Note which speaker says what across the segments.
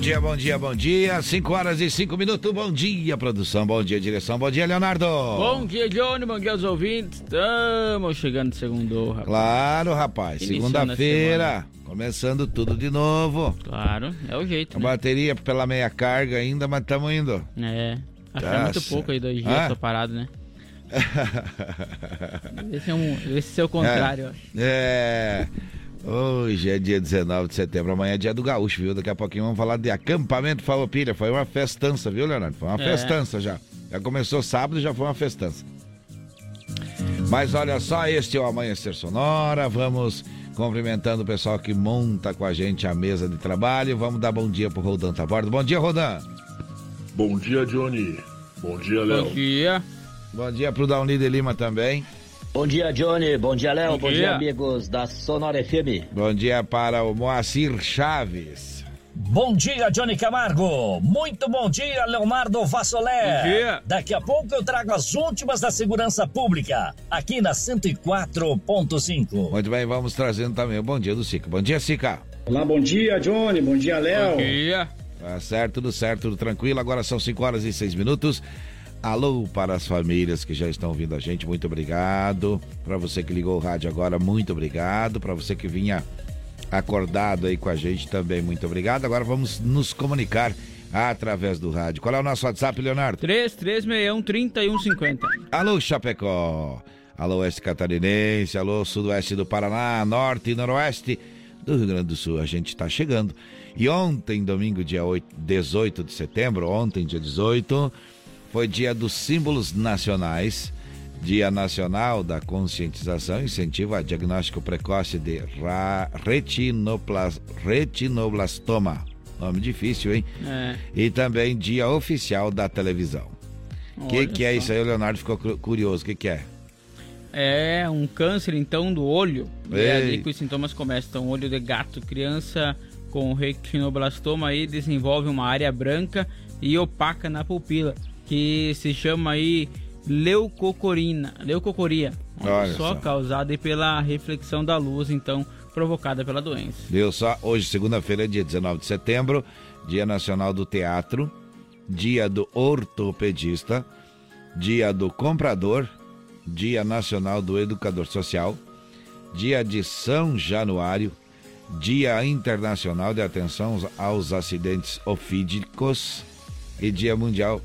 Speaker 1: Dia, bom dia, bom dia. 5 horas e 5 minutos. Bom dia, produção. Bom dia, direção. Bom dia, Leonardo.
Speaker 2: Bom dia, Johnny. Bom dia aos ouvintes. Estamos chegando segundo, rapaz.
Speaker 1: Claro, rapaz. Segunda-feira. Começando tudo de novo.
Speaker 2: Claro, é o jeito.
Speaker 1: A
Speaker 2: né?
Speaker 1: bateria pela meia carga ainda, mas estamos indo.
Speaker 2: É. Acho que é muito
Speaker 1: Nossa.
Speaker 2: pouco aí, dois dias,
Speaker 1: Ah?
Speaker 2: tô parado, né? Esse é, um, esse é o contrário, ó.
Speaker 1: É. Hoje é dia 19 de setembro, amanhã é dia do gaúcho, viu? Daqui a pouquinho vamos falar de acampamento Farroupilha. Foi uma festança, viu, Leonardo? Foi uma
Speaker 2: É.
Speaker 1: festança já. Já começou sábado e já foi uma festança. Mas olha só, este é o Amanhecer Sonora. Vamos cumprimentando o pessoal que monta com a gente a mesa de trabalho. Vamos dar bom dia pro Rodan Taborda. Bom dia, Rodan.
Speaker 3: Bom dia, Johnny. Bom dia, Léo.
Speaker 2: Bom dia.
Speaker 1: Bom dia pro Dauni de Lima também.
Speaker 4: Bom dia, Johnny. Bom dia, Léo.
Speaker 2: Bom
Speaker 4: Bom,
Speaker 2: dia.
Speaker 4: dia. amigos da Sonora FM.
Speaker 1: Bom dia para o Moacir Chaves.
Speaker 5: Bom dia, Johnny Camargo. Muito bom dia, Leonardo Vassolé.
Speaker 2: Bom dia.
Speaker 5: Daqui a pouco eu trago as últimas da segurança pública, aqui na 104.5.
Speaker 1: Muito bem, vamos trazendo também o bom dia do Sica. Bom dia, Sica.
Speaker 6: Olá, bom dia, Johnny. Bom dia, Léo.
Speaker 2: Bom dia.
Speaker 1: Tá certo, tudo certo, tudo tranquilo. Agora são 5 horas e 6 minutos. Alô para as famílias que já estão ouvindo a gente, muito obrigado. Para você que ligou o rádio agora, muito obrigado. Para você que vinha acordado aí com a gente também, muito obrigado. Agora vamos nos comunicar através do rádio. Qual é o nosso WhatsApp, Leonardo?
Speaker 2: 3361-3150.
Speaker 1: Alô, Chapecó. Alô, Oeste Catarinense. Alô, Sudoeste do Paraná, Norte e Noroeste do Rio Grande do Sul. A gente está chegando. E ontem, domingo, dia 8, 18 de setembro, ontem, dia 18, foi dia dos símbolos nacionais. Dia Nacional da Conscientização Incentivo a Diagnóstico Precoce de retinoblastoma. Nome difícil, hein?
Speaker 2: É.
Speaker 1: E também Dia Oficial da Televisão. O que, que é
Speaker 2: só.
Speaker 1: isso aí? O Leonardo ficou cu- curioso. O que, que é?
Speaker 2: É um câncer, então, do olho. E é ali que os sintomas começam. Então, olho de gato. Criança com retinoblastoma aí desenvolve uma área branca e opaca na pupila, que se chama aí leucocorina, leucocoria. Só, causada pela reflexão da luz, então, provocada pela doença.
Speaker 1: Viu só? Hoje, segunda-feira, dia 19 de setembro, Dia Nacional do Teatro, Dia do Ortopedista, Dia do Comprador, Dia Nacional do Educador Social, Dia de São Januário, Dia Internacional de Atenção aos Acidentes Ofídicos e Dia Mundial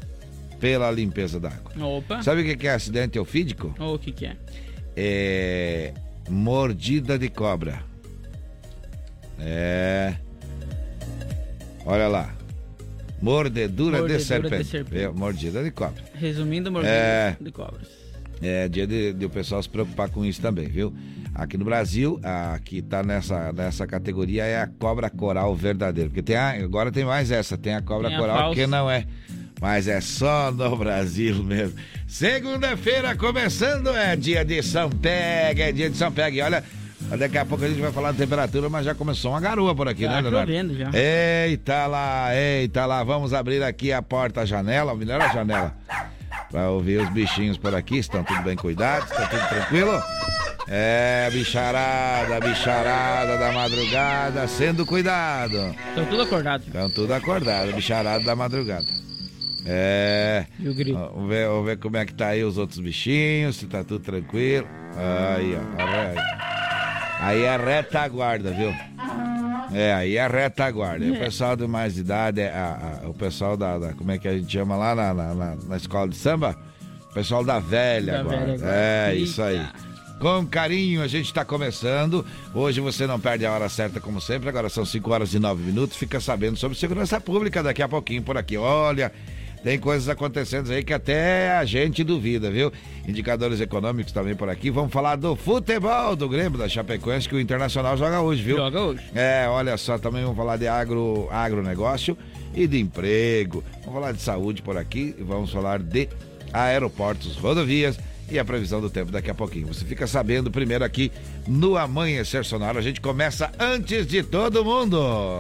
Speaker 1: pela Limpeza da Água.
Speaker 2: Opa!
Speaker 1: Sabe o que é acidente ofídico?
Speaker 2: O que que é?
Speaker 1: é mordida de cobra. É. Olha lá. Mordedura,
Speaker 2: Mordedura
Speaker 1: de,
Speaker 2: de
Speaker 1: serpente.
Speaker 2: serpente.
Speaker 1: É, Mordida de cobra.
Speaker 2: Resumindo, mordida
Speaker 1: É.
Speaker 2: de cobras.
Speaker 1: É dia de, de o pessoal se preocupar com isso também, viu? Aqui no Brasil, a que tá nessa, nessa categoria é a cobra coral verdadeira. Porque tem a, agora tem mais essa, tem a cobra
Speaker 2: Tem a
Speaker 1: coral
Speaker 2: falsa.
Speaker 1: que não é. Mas é só no Brasil mesmo. Segunda-feira começando, é dia de São Pega, é dia de São Pega. E olha, daqui a pouco a gente vai falar de temperatura, mas já começou uma garoa por aqui,
Speaker 2: Tá
Speaker 1: né, Leonardo?
Speaker 2: chovendo já.
Speaker 1: Eita lá, eita lá, vamos abrir aqui a porta, a janela, melhor a janela, pra ouvir os bichinhos por aqui, estão tudo bem cuidados, está tudo tranquilo? É, bicharada, bicharada da madrugada, sendo cuidado.
Speaker 2: Estão tudo acordado.
Speaker 1: Estão tudo acordado, bicharada da madrugada. É,
Speaker 2: E o grito.
Speaker 1: ó, vamos ver, vamos ver como é que tá aí os outros bichinhos, se tá tudo tranquilo. Aí, ó, aí. Aí é retaguarda, viu? É, aí é retaguarda. E o pessoal de mais de idade, é a- a- o pessoal da, da- Como é que a gente chama lá na, na, na- na escola de samba? O pessoal da velha
Speaker 2: Da
Speaker 1: guarda.
Speaker 2: velha guarda.
Speaker 1: É, isso aí.
Speaker 2: Eita.
Speaker 1: Com carinho, a gente está começando. Hoje você não perde a hora certa, como sempre. Agora são 5 horas e 9 minutos. Fica sabendo sobre segurança pública daqui a pouquinho por aqui. Olha, Tem coisas acontecendo aí que até a gente duvida, viu? Indicadores econômicos também por aqui. Vamos falar do futebol do Grêmio da Chapecoense que o Internacional joga hoje, viu?
Speaker 2: Joga hoje.
Speaker 1: É, olha só, também vamos falar de agro, agronegócio e de emprego. Vamos falar de saúde por aqui e vamos falar de aeroportos, rodovias e a previsão do tempo daqui a pouquinho. Você fica sabendo primeiro aqui no Amanhecer Sonoro. A gente começa antes de todo mundo.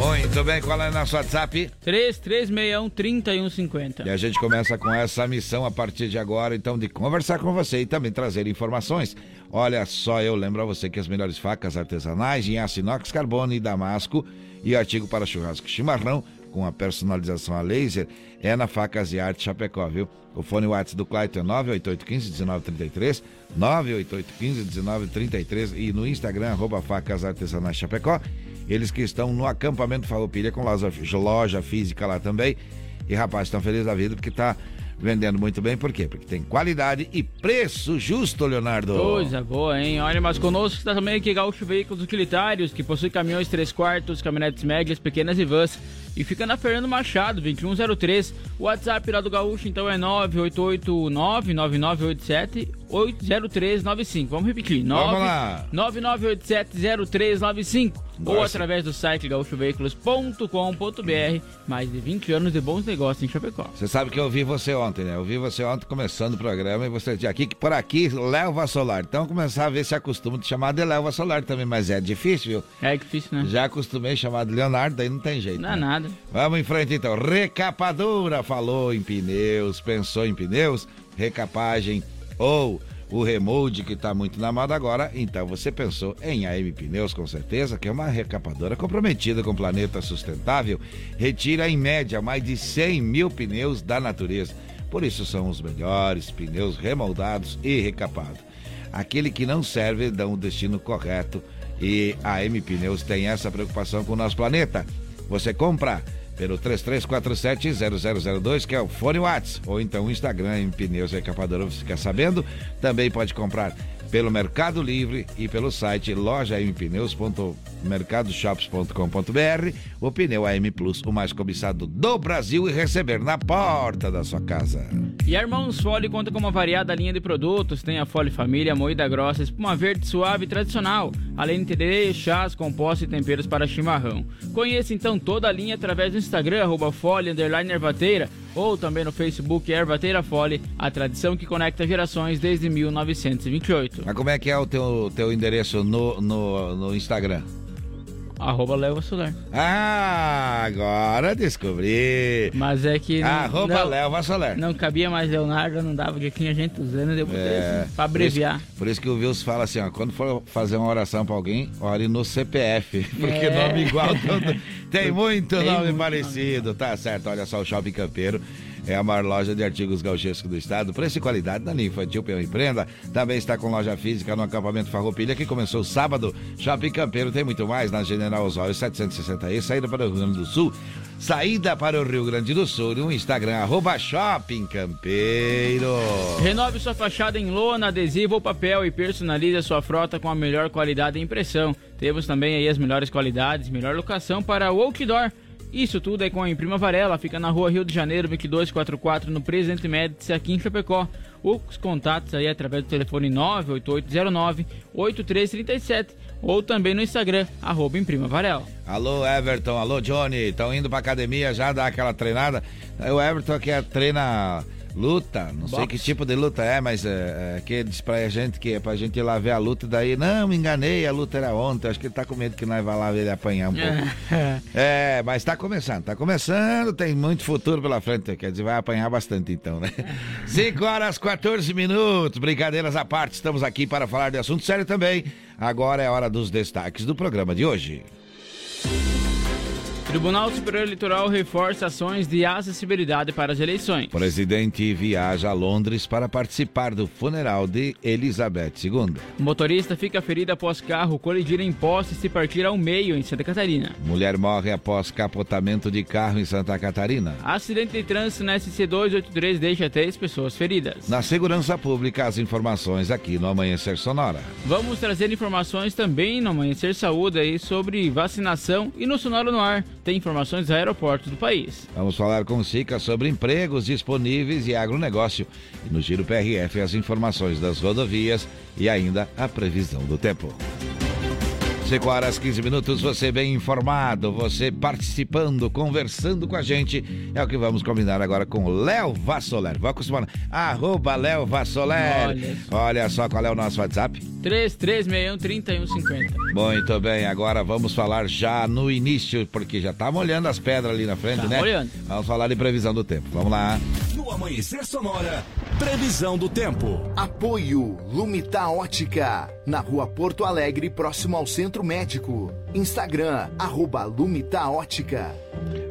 Speaker 1: Muito bem, qual é o nosso WhatsApp?
Speaker 2: 3361-3150.
Speaker 1: E a gente começa com essa missão a partir de agora, então, de conversar com você e também trazer informações. Olha só, eu lembro a você que as melhores facas artesanais em aço inox, carbono e damasco e artigo para churrasco chimarrão com a personalização a laser é na Facas e Arte Chapecó, viu? O fone WhatsApp do Clayton é 98815-1933, 98815-1933 e no Instagram, arroba Facas Artesanais Chapecó. Eles que estão no acampamento Farroupilha com loja, loja física lá também. E rapaz, estão felizes da vida porque tá vendendo muito bem, por quê? Porque tem qualidade e preço justo, Leonardo.
Speaker 2: Coisa boa, hein? Olha, mas conosco está também aqui Gaúcho Veículos Utilitários, que possui caminhões 3 quartos, caminhonetes médias, pequenas e vans. E fica na Fernando Machado, 2103. O WhatsApp lá do Gaúcho, então, é 988-9997-0395. Vamos repetir.
Speaker 1: Vamos lá.
Speaker 2: 9987-0395. Ou através do site gaúchoveículos.com.br. Mais de 20 anos de bons negócios em Chapecó.
Speaker 1: Você sabe que eu vi você ontem, né? Eu vi você ontem começando o programa e você disse aqui que por aqui leva solar. Então começar a ver se acostuma de chamar de leva solar também, mas é difícil, viu?
Speaker 2: É difícil, né?
Speaker 1: Já acostumei a chamar de Leonardo, daí não tem jeito.
Speaker 2: Não é
Speaker 1: né?
Speaker 2: nada.
Speaker 1: Vamos em frente então. Recapadora falou em pneus, pensou em pneus, recapagem ou o remold que está muito na moda agora, então você pensou em AM Pneus com certeza, que é uma recapadora comprometida com o planeta sustentável, retira em média mais de 100 mil pneus da natureza. Por isso são os melhores pneus remoldados e recapados. Aquele que não serve dão o destino correto e a M Pneus tem essa preocupação com o nosso planeta. Você compra pelo 3347-0002, que é o fone Whats, ou então o Instagram em Pneus Recapadora, você quer sabendo? Também pode comprar pelo Mercado Livre e pelo site lojampneus.mercadoshops.com.br, o pneu AM Plus, o mais cobiçado do Brasil e receber na porta da sua casa.
Speaker 2: E a Irmãos Fole conta com uma variada linha de produtos. Tem a Fole Família, moída grossa, espuma verde suave e tradicional, além de ter chás, compostos e temperos para chimarrão. Conheça então toda a linha através do Instagram, arroba Fole, ou também no Facebook Ervateira Fole, a tradição que conecta gerações desde 1928.
Speaker 1: Mas como é que é o teu, teu endereço no, no, no Instagram?
Speaker 2: Arroba Leva Solar.
Speaker 1: Ah, agora descobri.
Speaker 2: Mas é que. não-
Speaker 1: Arroba
Speaker 2: não,
Speaker 1: Léo Vassoler.
Speaker 2: não cabia mais Leonardo, não dava, já tinha gente usando, eu botei
Speaker 1: É,
Speaker 2: assim, pra abreviar.
Speaker 1: Por isso, por isso que o Wilson fala assim, ó, quando for fazer uma oração pra alguém, ore no CPF, porque
Speaker 2: É.
Speaker 1: nome igual todo, tem muito
Speaker 2: Tem
Speaker 1: nome
Speaker 2: muito
Speaker 1: parecido, tá certo, olha só, o Shopping Campeiro é a maior loja de artigos gauchescos do estado, preço e qualidade na linha infantil pela emprenda, também está com loja física no acampamento Farroupilha, que começou sábado, Shopping Campeiro tem muito mais na General Osório 760E, saída para o Rio Grande do Sul, saída para o Rio Grande do Sul, no Instagram, arroba Shopping Campeiro.
Speaker 2: Renove sua fachada em lona, adesivo ou papel e personalize a sua frota com a melhor qualidade de impressão. Temos também aí as melhores qualidades, melhor locação para o outdoor. Isso tudo é com a Imprima Varela, fica na rua Rio de Janeiro, 2244, no Presidente Médici, aqui em Chapecó. Os contatos aí através do telefone 98809-8337 ou também no Instagram, arroba Imprima Varela.
Speaker 1: Alô, Everton, alô, Johnny, estão indo pra academia já dar aquela treinada? O Everton que é, treina luta, não sei que tipo de luta é, mas é, é, que diz pra gente que é pra gente ir lá ver a luta, daí, não, me enganei, a luta era ontem, acho que ele tá com medo que nós vá lá ver ele apanhar um pouco. É, mas tá começando, tá começando, tem muito futuro pela frente, quer dizer, vai apanhar bastante então, né? 5 horas 14 minutos, brincadeiras à parte, estamos aqui para falar de assunto sério também. Agora é hora dos destaques do programa de hoje.
Speaker 2: Tribunal Superior Eleitoral reforça ações de acessibilidade para as eleições.
Speaker 1: Presidente viaja a Londres para participar do funeral de Elizabeth II.
Speaker 2: Motorista fica ferido após carro colidir em poste e se partir ao meio em Santa Catarina.
Speaker 1: Mulher morre após capotamento de carro em Santa Catarina.
Speaker 2: Acidente de trânsito na SC283 deixa três pessoas feridas.
Speaker 1: Na segurança pública, as informações aqui no Amanhecer Sonora.
Speaker 2: Vamos trazer informações também no Amanhecer Saúde aí sobre vacinação e no Sonoro no Ar tem informações do aeroporto do país.
Speaker 1: Vamos falar com o Sica sobre empregos disponíveis e agronegócio. E no Giro PRF as informações das rodovias e ainda a previsão do tempo. 5 horas 15 minutos, você bem informado, você participando, conversando com a gente. É o que vamos combinar agora com Léo Vassoler. Vou acostumar. Arroba Léo Vassoler. Olha, Olha só qual é o nosso WhatsApp.
Speaker 2: 3361-3150.
Speaker 1: Muito bem, agora vamos falar já no início, porque já tá molhando as pedras ali na frente, tá né? Molhando. Vamos falar de previsão do tempo. Vamos lá.
Speaker 7: No Amanhecer Sonora, previsão do tempo.
Speaker 8: Apoio Lumita Ótica, na rua Porto Alegre, próximo ao Centro Médico. Instagram, arroba Lumita Ótica.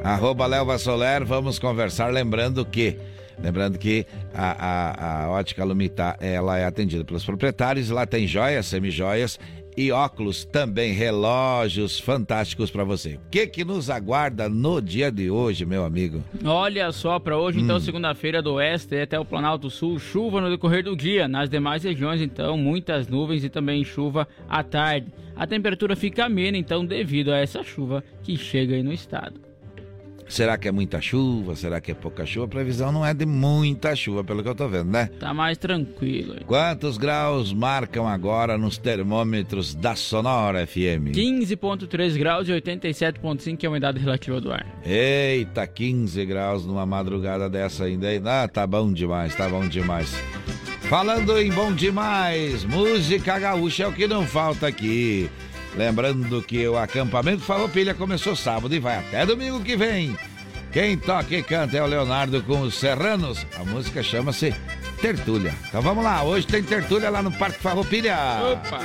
Speaker 1: Arroba Lelva Soler, vamos conversar, lembrando que Lembrando que a, a, a ótica Lumita ela é atendida pelos proprietários, lá tem joias, semijoias e óculos também, relógios fantásticos para você. O que que nos aguarda no dia de hoje, meu amigo?
Speaker 2: Olha só, para hoje, então, hum. segunda-feira do oeste até o Planalto Sul, chuva no decorrer do dia. Nas demais regiões, então, muitas nuvens e também chuva à tarde. A temperatura fica amena, então, devido a essa chuva que chega aí no estado.
Speaker 1: Será que é muita chuva? Será que é pouca chuva? A previsão não é de muita chuva, pelo que eu tô vendo, né?
Speaker 2: Tá mais tranquilo. Hein?
Speaker 1: Quantos graus marcam agora nos termômetros da Sonora FM?
Speaker 2: 15.3 graus e 87.5 que é a umidade relativa do ar.
Speaker 1: Eita, 15 graus numa madrugada dessa ainda. Ah, tá bom demais, tá bom demais. Falando em bom demais, música gaúcha é o que não falta aqui. Lembrando que o acampamento Farroupilha começou sábado e vai até domingo que vem. Quem toca e canta é o Leonardo com os Serranos. A música chama-se Tertúlia. Então vamos lá, hoje tem Tertúlia lá no Parque Farroupilha. Opa!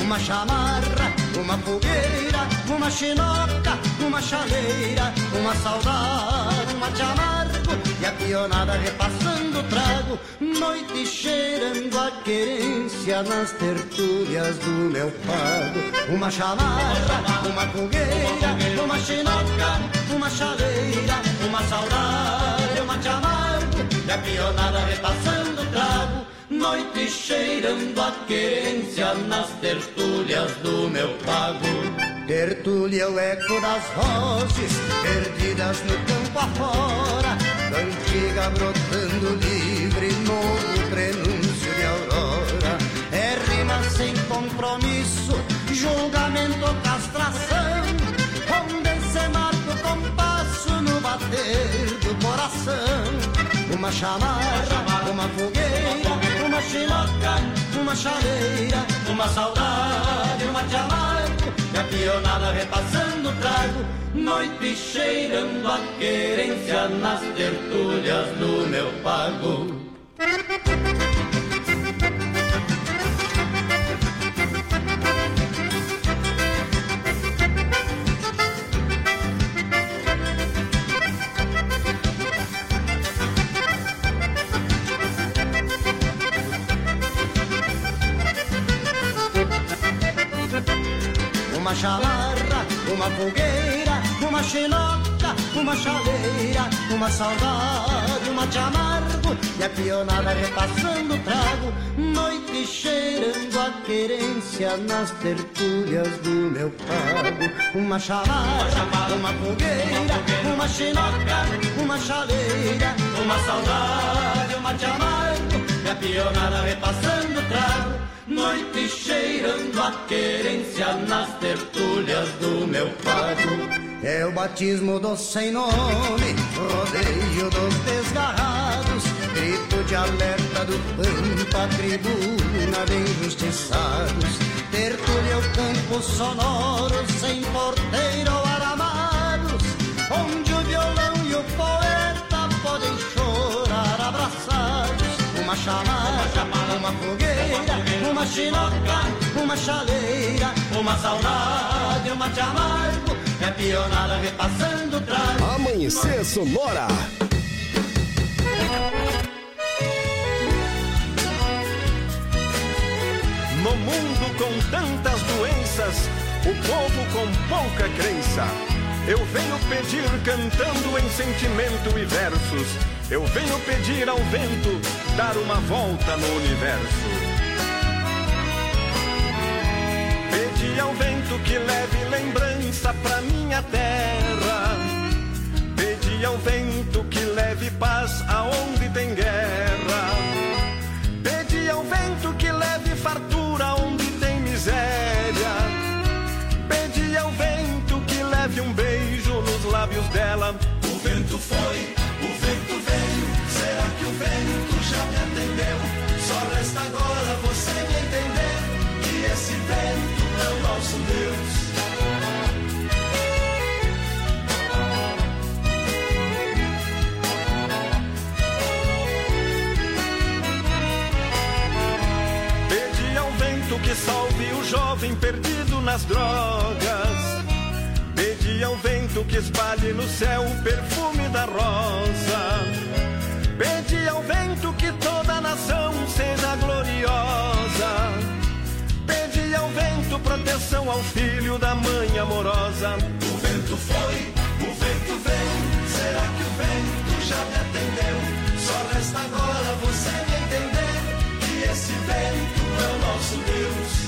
Speaker 9: Uma chamarra, uma fogueira, uma chinoca, uma chaleira, uma saudade, uma chamarra e a pionada repassando o trago, noite cheirando a querência nas tertúlias do meu pago. Uma chamarra, uma fogueira, uma chinoca, uma chaleira, uma saudade, uma chamargo, e a pionada repassando o trago, noite cheirando a querência nas tertúlias do meu pago. Tertúlia é o eco das vozes perdidas no campo afora, cantiga brotando livre, novo prenúncio de aurora. É rima sem compromisso, julgamento, castração, onde se marca o compasso no bater do coração. Uma chamarra, uma fogueira, uma chinoca, uma chaleira, uma saudade, uma chamada a pionada repassando trago, noite cheirando a querência nas tertúlias do meu pago. Chamarra, uma fogueira, uma xenoca, uma chaleira, uma saudade, uma te amargo e a pionada repassando o trago, noite cheirando a querência nas tertúlias do meu pago. Uma chamarra, uma fogueira, uma xenoca, uma chaleira, uma saudade, uma te amargo e a pionada repassando trago noite cheirando a querência nas tertúlias do meu pago. É o batismo do sem nome, rodeio dos desgarrados, grito de alerta do pampa, tribuna de injustiçados. Tertúlia é o campo sonoro, sem porteiro ou aramados, onde Uma chamada, uma fogueira uma chinoca, uma chaleira, uma saudade, uma te amargo, é pionada repassando o trago.
Speaker 8: Amanhecer Sonora.
Speaker 10: No mundo com tantas doenças, o povo com pouca crença. Eu venho pedir cantando em sentimento e versos. Eu venho pedir ao vento dar uma volta no universo. Pedi ao vento que leve lembrança pra minha terra. Pedi ao vento que leve paz aonde nas drogas. Pedi ao vento que espalhe no céu o perfume da rosa. Pedi ao vento que toda nação seja gloriosa. Pedi ao vento proteção ao filho da mãe amorosa.
Speaker 11: O vento foi, o vento veio. Será que o vento já me atendeu? Só resta agora você me entender que esse vento é o nosso Deus.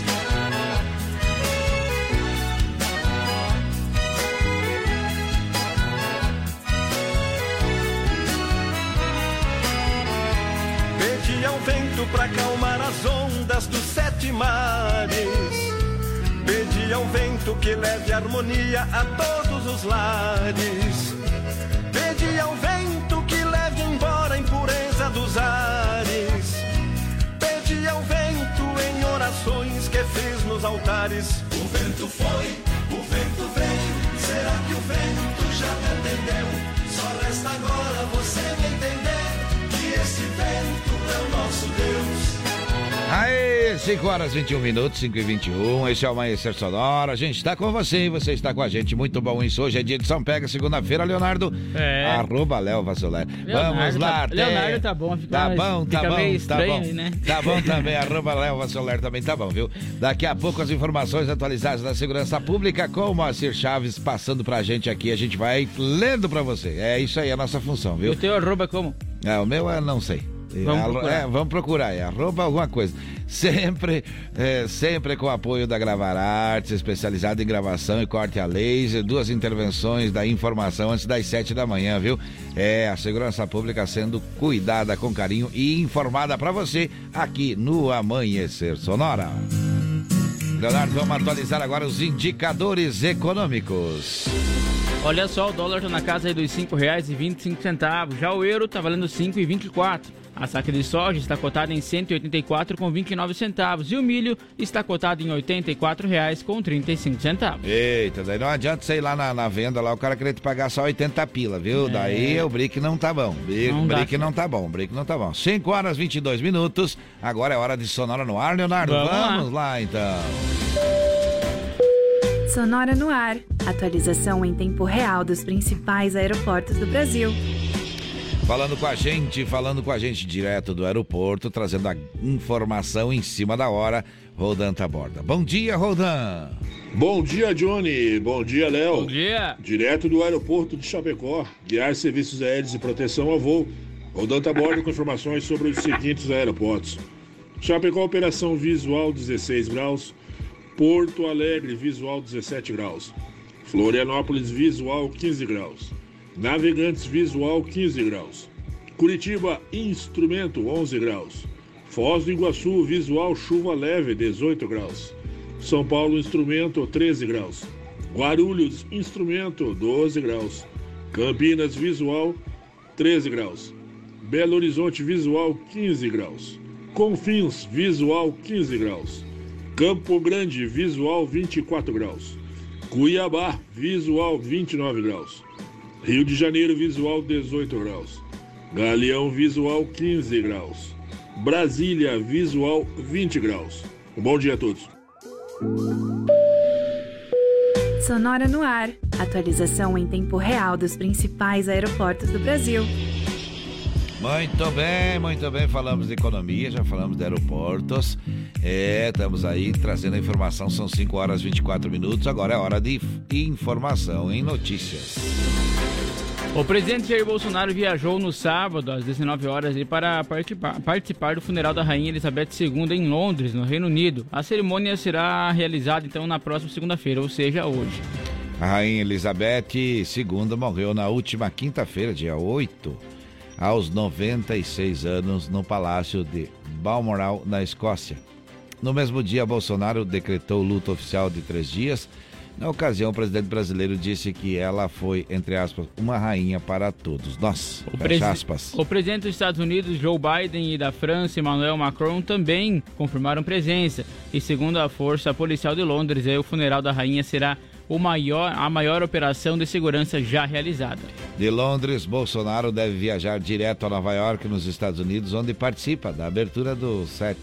Speaker 10: Pedi ao vento pra acalmar as ondas dos sete mares. Pedi ao vento que leve harmonia a todos os lares. Pedi ao vento que leve embora a impureza dos ares. Pedi ao vento em orações que fiz nos altares.
Speaker 11: O vento foi, o vento veio. Será que o vento já me atendeu? Só resta agora você me entender esse vento é o nosso Deus.
Speaker 1: Aê, 5 horas 21 minutos, 5 e 21. Esse é o Amanhecer Sonora. A gente está com você e você está com a gente. Muito bom isso. Hoje é dia de São Pega, segunda-feira, Leonardo.
Speaker 2: É.
Speaker 1: Arroba Léo Vassoler. Vamos lá,
Speaker 2: tá, Leonardo tá bom, fica,
Speaker 1: Tá bom, tá
Speaker 2: fica
Speaker 1: bom,
Speaker 2: meio
Speaker 1: tá
Speaker 2: estranho
Speaker 1: bom.
Speaker 2: aí, né?
Speaker 1: Tá bom também, arroba Léo Vassoler também tá bom, viu? Daqui a pouco as informações atualizadas da segurança pública com o Moacir Chaves passando pra gente aqui. A gente vai lendo pra você. É isso aí, a nossa função,
Speaker 2: E
Speaker 1: viu?
Speaker 2: o teu arroba é como?
Speaker 1: É, o meu eu não sei.
Speaker 2: Vamos
Speaker 1: Arro-
Speaker 2: procurar.
Speaker 1: é, vamos procurar, é arroba alguma coisa. Sempre, é, sempre com apoio da Gravar Artes, especializada em gravação e corte a laser, duas intervenções da informação antes das sete da manhã, viu? É, a segurança pública sendo cuidada com carinho e informada pra você aqui no Amanhecer Sonora. Leonardo, vamos atualizar agora os indicadores econômicos.
Speaker 2: Olha só, o dólar tá na casa aí dos R$ 5,25. Já o euro tá valendo R$ 5,24. A saca de soja está cotada em R$ 184,29 centavos e o milho está cotado em R$ 84,35 centavos.
Speaker 1: Eita, daí não adianta você ir lá na, na venda lá, o cara querer te pagar só 80 pila, viu? Daí o brick não tá bom. Brick,
Speaker 2: É. Não dá.
Speaker 1: brick não tá bom, brick não tá bom. 5 horas 22 minutos, agora é hora de Sonora no ar, Leonardo.
Speaker 2: Vamos lá.
Speaker 1: Vamos lá então.
Speaker 12: Sonora no ar. Atualização em tempo real dos principais aeroportos do Brasil.
Speaker 1: Falando com a gente, falando com a gente direto do aeroporto, trazendo a informação em cima da hora, Rodan Taborda. Bom dia, Rodan.
Speaker 3: Bom dia, Johnny. Bom dia, Léo.
Speaker 2: Bom dia.
Speaker 3: Direto do aeroporto de Chapecó, guiar serviços aéreos e proteção ao voo. Rodando a bordo com informações sobre os seguintes aeroportos. Chapecó, operação visual 16 graus. Porto Alegre, visual 17 graus. Florianópolis, visual 15 graus. Navegantes, visual 15 graus. Curitiba, instrumento 11 graus. Foz do Iguaçu, visual chuva leve 18 graus. São Paulo, instrumento 13 graus. Guarulhos, instrumento 12 graus. Campinas, visual 13 graus. Belo Horizonte, visual 15 graus. Confins, visual 15 graus. Campo Grande, visual 24 graus. Cuiabá, visual 29 graus. Rio de Janeiro, visual 18 graus. Galeão, visual 15 graus. Brasília, visual 20 graus. Um bom dia a todos.
Speaker 12: Sonora no ar. Atualização em tempo real dos principais aeroportos do Brasil.
Speaker 1: Muito bem, muito bem. Falamos de economia, já falamos de aeroportos. É, estamos aí trazendo a informação. São 5 horas e 24 minutos. Agora é hora de informação em notícias.
Speaker 2: O presidente Jair Bolsonaro viajou no sábado, às 19 horas, para participar, participar do funeral da Rainha Elizabeth II em Londres, no Reino Unido. A cerimônia será realizada então na próxima segunda-feira, ou seja, hoje.
Speaker 1: A rainha Elizabeth II morreu na última quinta-feira, dia 8, aos 96 anos, no Palácio de Balmoral, na Escócia. No mesmo dia, Bolsonaro decretou luto oficial de três dias. Na ocasião, o presidente brasileiro disse que ela foi, entre aspas, uma rainha para todos nós.
Speaker 2: O, presi-
Speaker 1: aspas.
Speaker 2: o presidente dos Estados Unidos, Joe Biden, e da França, Emmanuel Macron, também confirmaram presença. E segundo a Força Policial de Londres, o funeral da rainha será o maior, a maior operação de segurança já realizada.
Speaker 1: De Londres, Bolsonaro deve viajar direto a Nova York, nos Estados Unidos, onde participa da abertura do 7.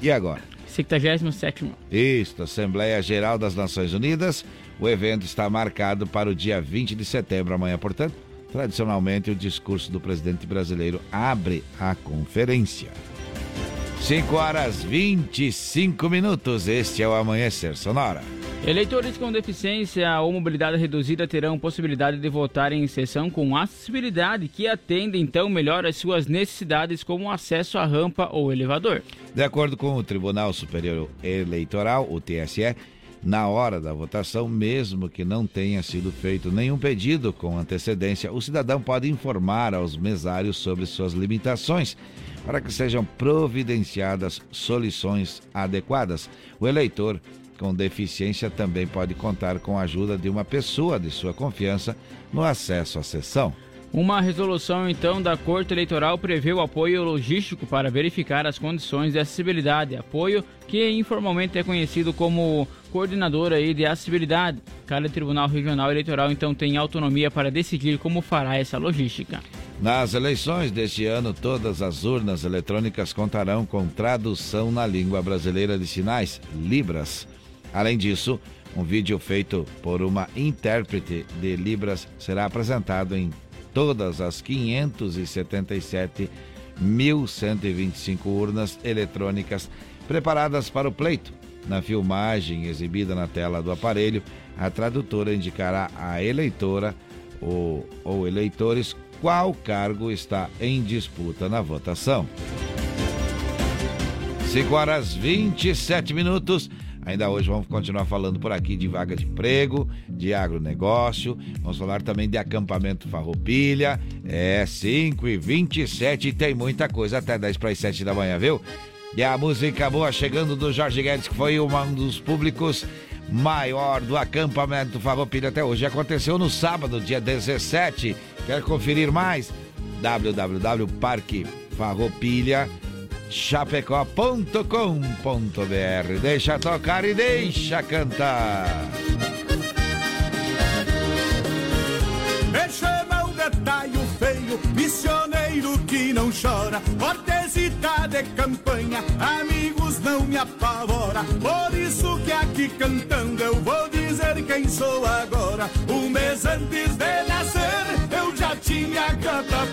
Speaker 1: E agora?
Speaker 2: 57
Speaker 1: Isto, Assembleia Geral das Nações Unidas. O evento está marcado para o dia 20 de setembro, amanhã, portanto. Tradicionalmente, o discurso do presidente brasileiro abre a conferência. 5 horas 25 minutos. Este é o Amanhecer Sonora.
Speaker 2: Eleitores com deficiência ou mobilidade reduzida terão possibilidade de votar em sessão com acessibilidade que atende então melhor às suas necessidades como acesso à rampa ou elevador.
Speaker 1: De acordo com o Tribunal Superior Eleitoral, o TSE, na hora da votação, mesmo que não tenha sido feito nenhum pedido com antecedência, o cidadão pode informar aos mesários sobre suas limitações para que sejam providenciadas soluções adequadas. O eleitor com deficiência também pode contar com a ajuda de uma pessoa de sua confiança no acesso à sessão.
Speaker 2: Uma resolução então da Corte Eleitoral prevê o apoio logístico para verificar as condições de acessibilidade, apoio que informalmente é conhecido como coordenador aí de acessibilidade. Cada Tribunal Regional Eleitoral então tem autonomia para decidir como fará essa logística.
Speaker 1: Nas eleições deste ano, todas as urnas eletrônicas contarão com tradução na língua brasileira de sinais, Libras. Além disso, um vídeo feito por uma intérprete de Libras será apresentado em todas as 577.125 urnas eletrônicas preparadas para o pleito. Na filmagem exibida na tela do aparelho, a tradutora indicará à eleitora ou, ou eleitores qual cargo está em disputa na votação. 5 horas 27 minutos. Ainda hoje vamos continuar falando por aqui de vaga de emprego, de agronegócio. Vamos falar também de acampamento Farroupilha. É 5 e 27 e tem muita coisa até 10 para as 7 da manhã, viu? E a música boa chegando do Jorge Guedes, que foi um dos públicos maior do acampamento Farroupilha até hoje. Aconteceu no sábado, dia 17. Quer conferir mais? www.parquefarroupilha chapecó.com.br Deixa tocar e deixa cantar.
Speaker 13: Me chama o detalhe feio, missioneiro que não chora, cortesita de campanha, amigos não me apavora. Por isso que aqui cantando eu vou dizer quem sou agora. Um mês antes de nascer eu já tinha canta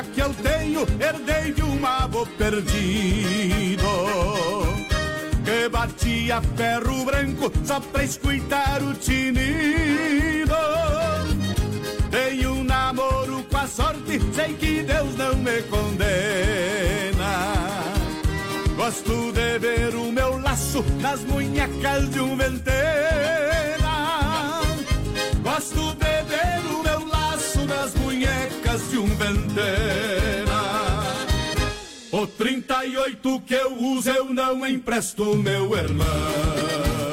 Speaker 13: que eu tenho herdei de um avô perdido que batia ferro branco só pra escutar o tinido. Tenho um namoro com a sorte, sei que Deus não me condena. Gosto de ver o meu laço nas munhecas de um ventena. Gosto de um ventena. O 38 que eu uso eu não empresto, meu irmão.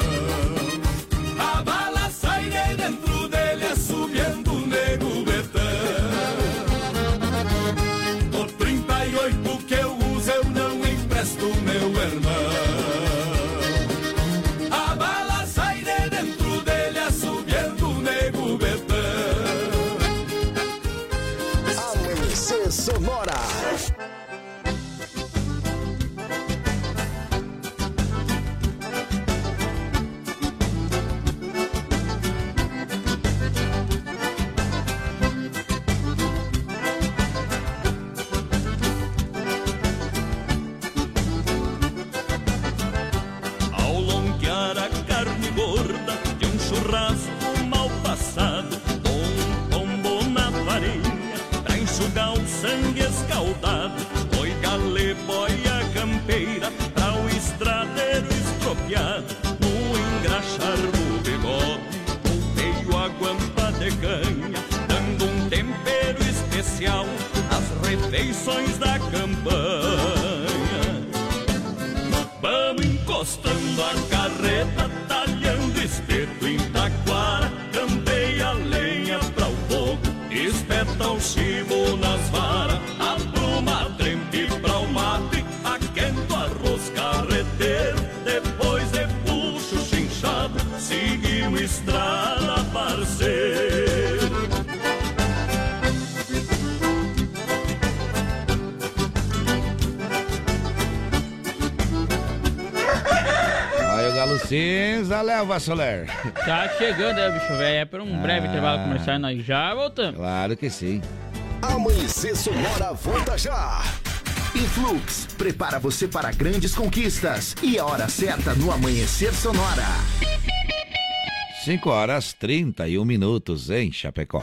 Speaker 14: Refeições da
Speaker 1: Leva Soler.
Speaker 2: Tá chegando, é, bicho velho. É por um breve
Speaker 1: Ah.
Speaker 2: intervalo comercial e nós já voltamos.
Speaker 1: Claro que sim.
Speaker 8: Amanhecer Sonora volta já. Influx, prepara você para grandes conquistas. E a hora certa no Amanhecer Sonora.
Speaker 1: 5 horas 31 minutos em Chapecó.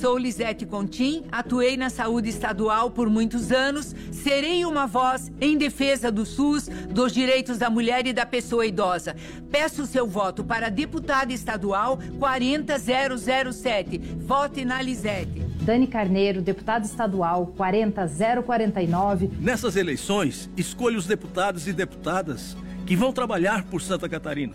Speaker 15: Sou Lisete Contim, atuei na saúde estadual por muitos anos, serei uma voz em defesa do SUS, dos direitos da mulher e da pessoa idosa. Peço seu voto para deputada estadual 40007. Vote na Lisete.
Speaker 16: Dani Carneiro, deputada estadual 40049.
Speaker 17: Nessas eleições, escolha os deputados e deputadas que vão trabalhar por Santa Catarina.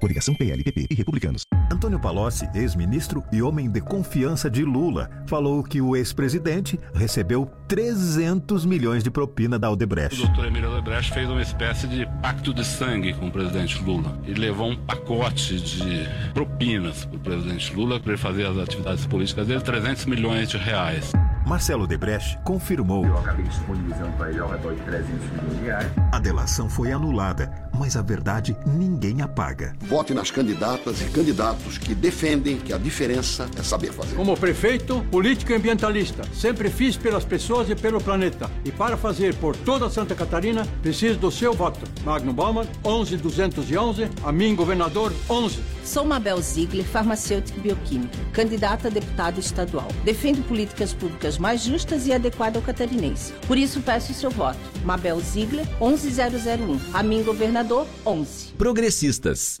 Speaker 18: Coligação PLPP e Republicanos. Antônio Palocci, ex-ministro e homem de confiança de Lula, falou que o ex-presidente recebeu 300 milhões de propina da
Speaker 19: O
Speaker 18: Aldebrecht.
Speaker 19: doutor Emílio Odebrecht fez uma espécie de pacto de sangue com o presidente Lula. Ele levou um pacote de propinas para o presidente Lula para ele fazer as atividades políticas dele, 300 milhões de reais.
Speaker 18: Marcelo Odebrecht confirmou.
Speaker 20: Eu acabei disponibilizando para ele ao redor de 300 milhões de reais.
Speaker 18: A delação foi anulada
Speaker 21: mas a verdade ninguém apaga.
Speaker 20: Vote nas candidatas e candidatos que defendem que a diferença é saber fazer.
Speaker 17: Como prefeito, político e ambientalista, sempre fiz pelas pessoas e pelo planeta. E para fazer por toda Santa Catarina, preciso do seu voto. Magno Bauman, 11211, a mim, governador, 11.
Speaker 22: Sou Mabel Ziegler, farmacêutica e bioquímica, candidata a deputada estadual. Defendo políticas públicas mais justas e adequadas ao catarinense. Por isso peço o seu voto. Mabel Ziegler, 11001. A mim, governador, 11.
Speaker 23: Progressistas.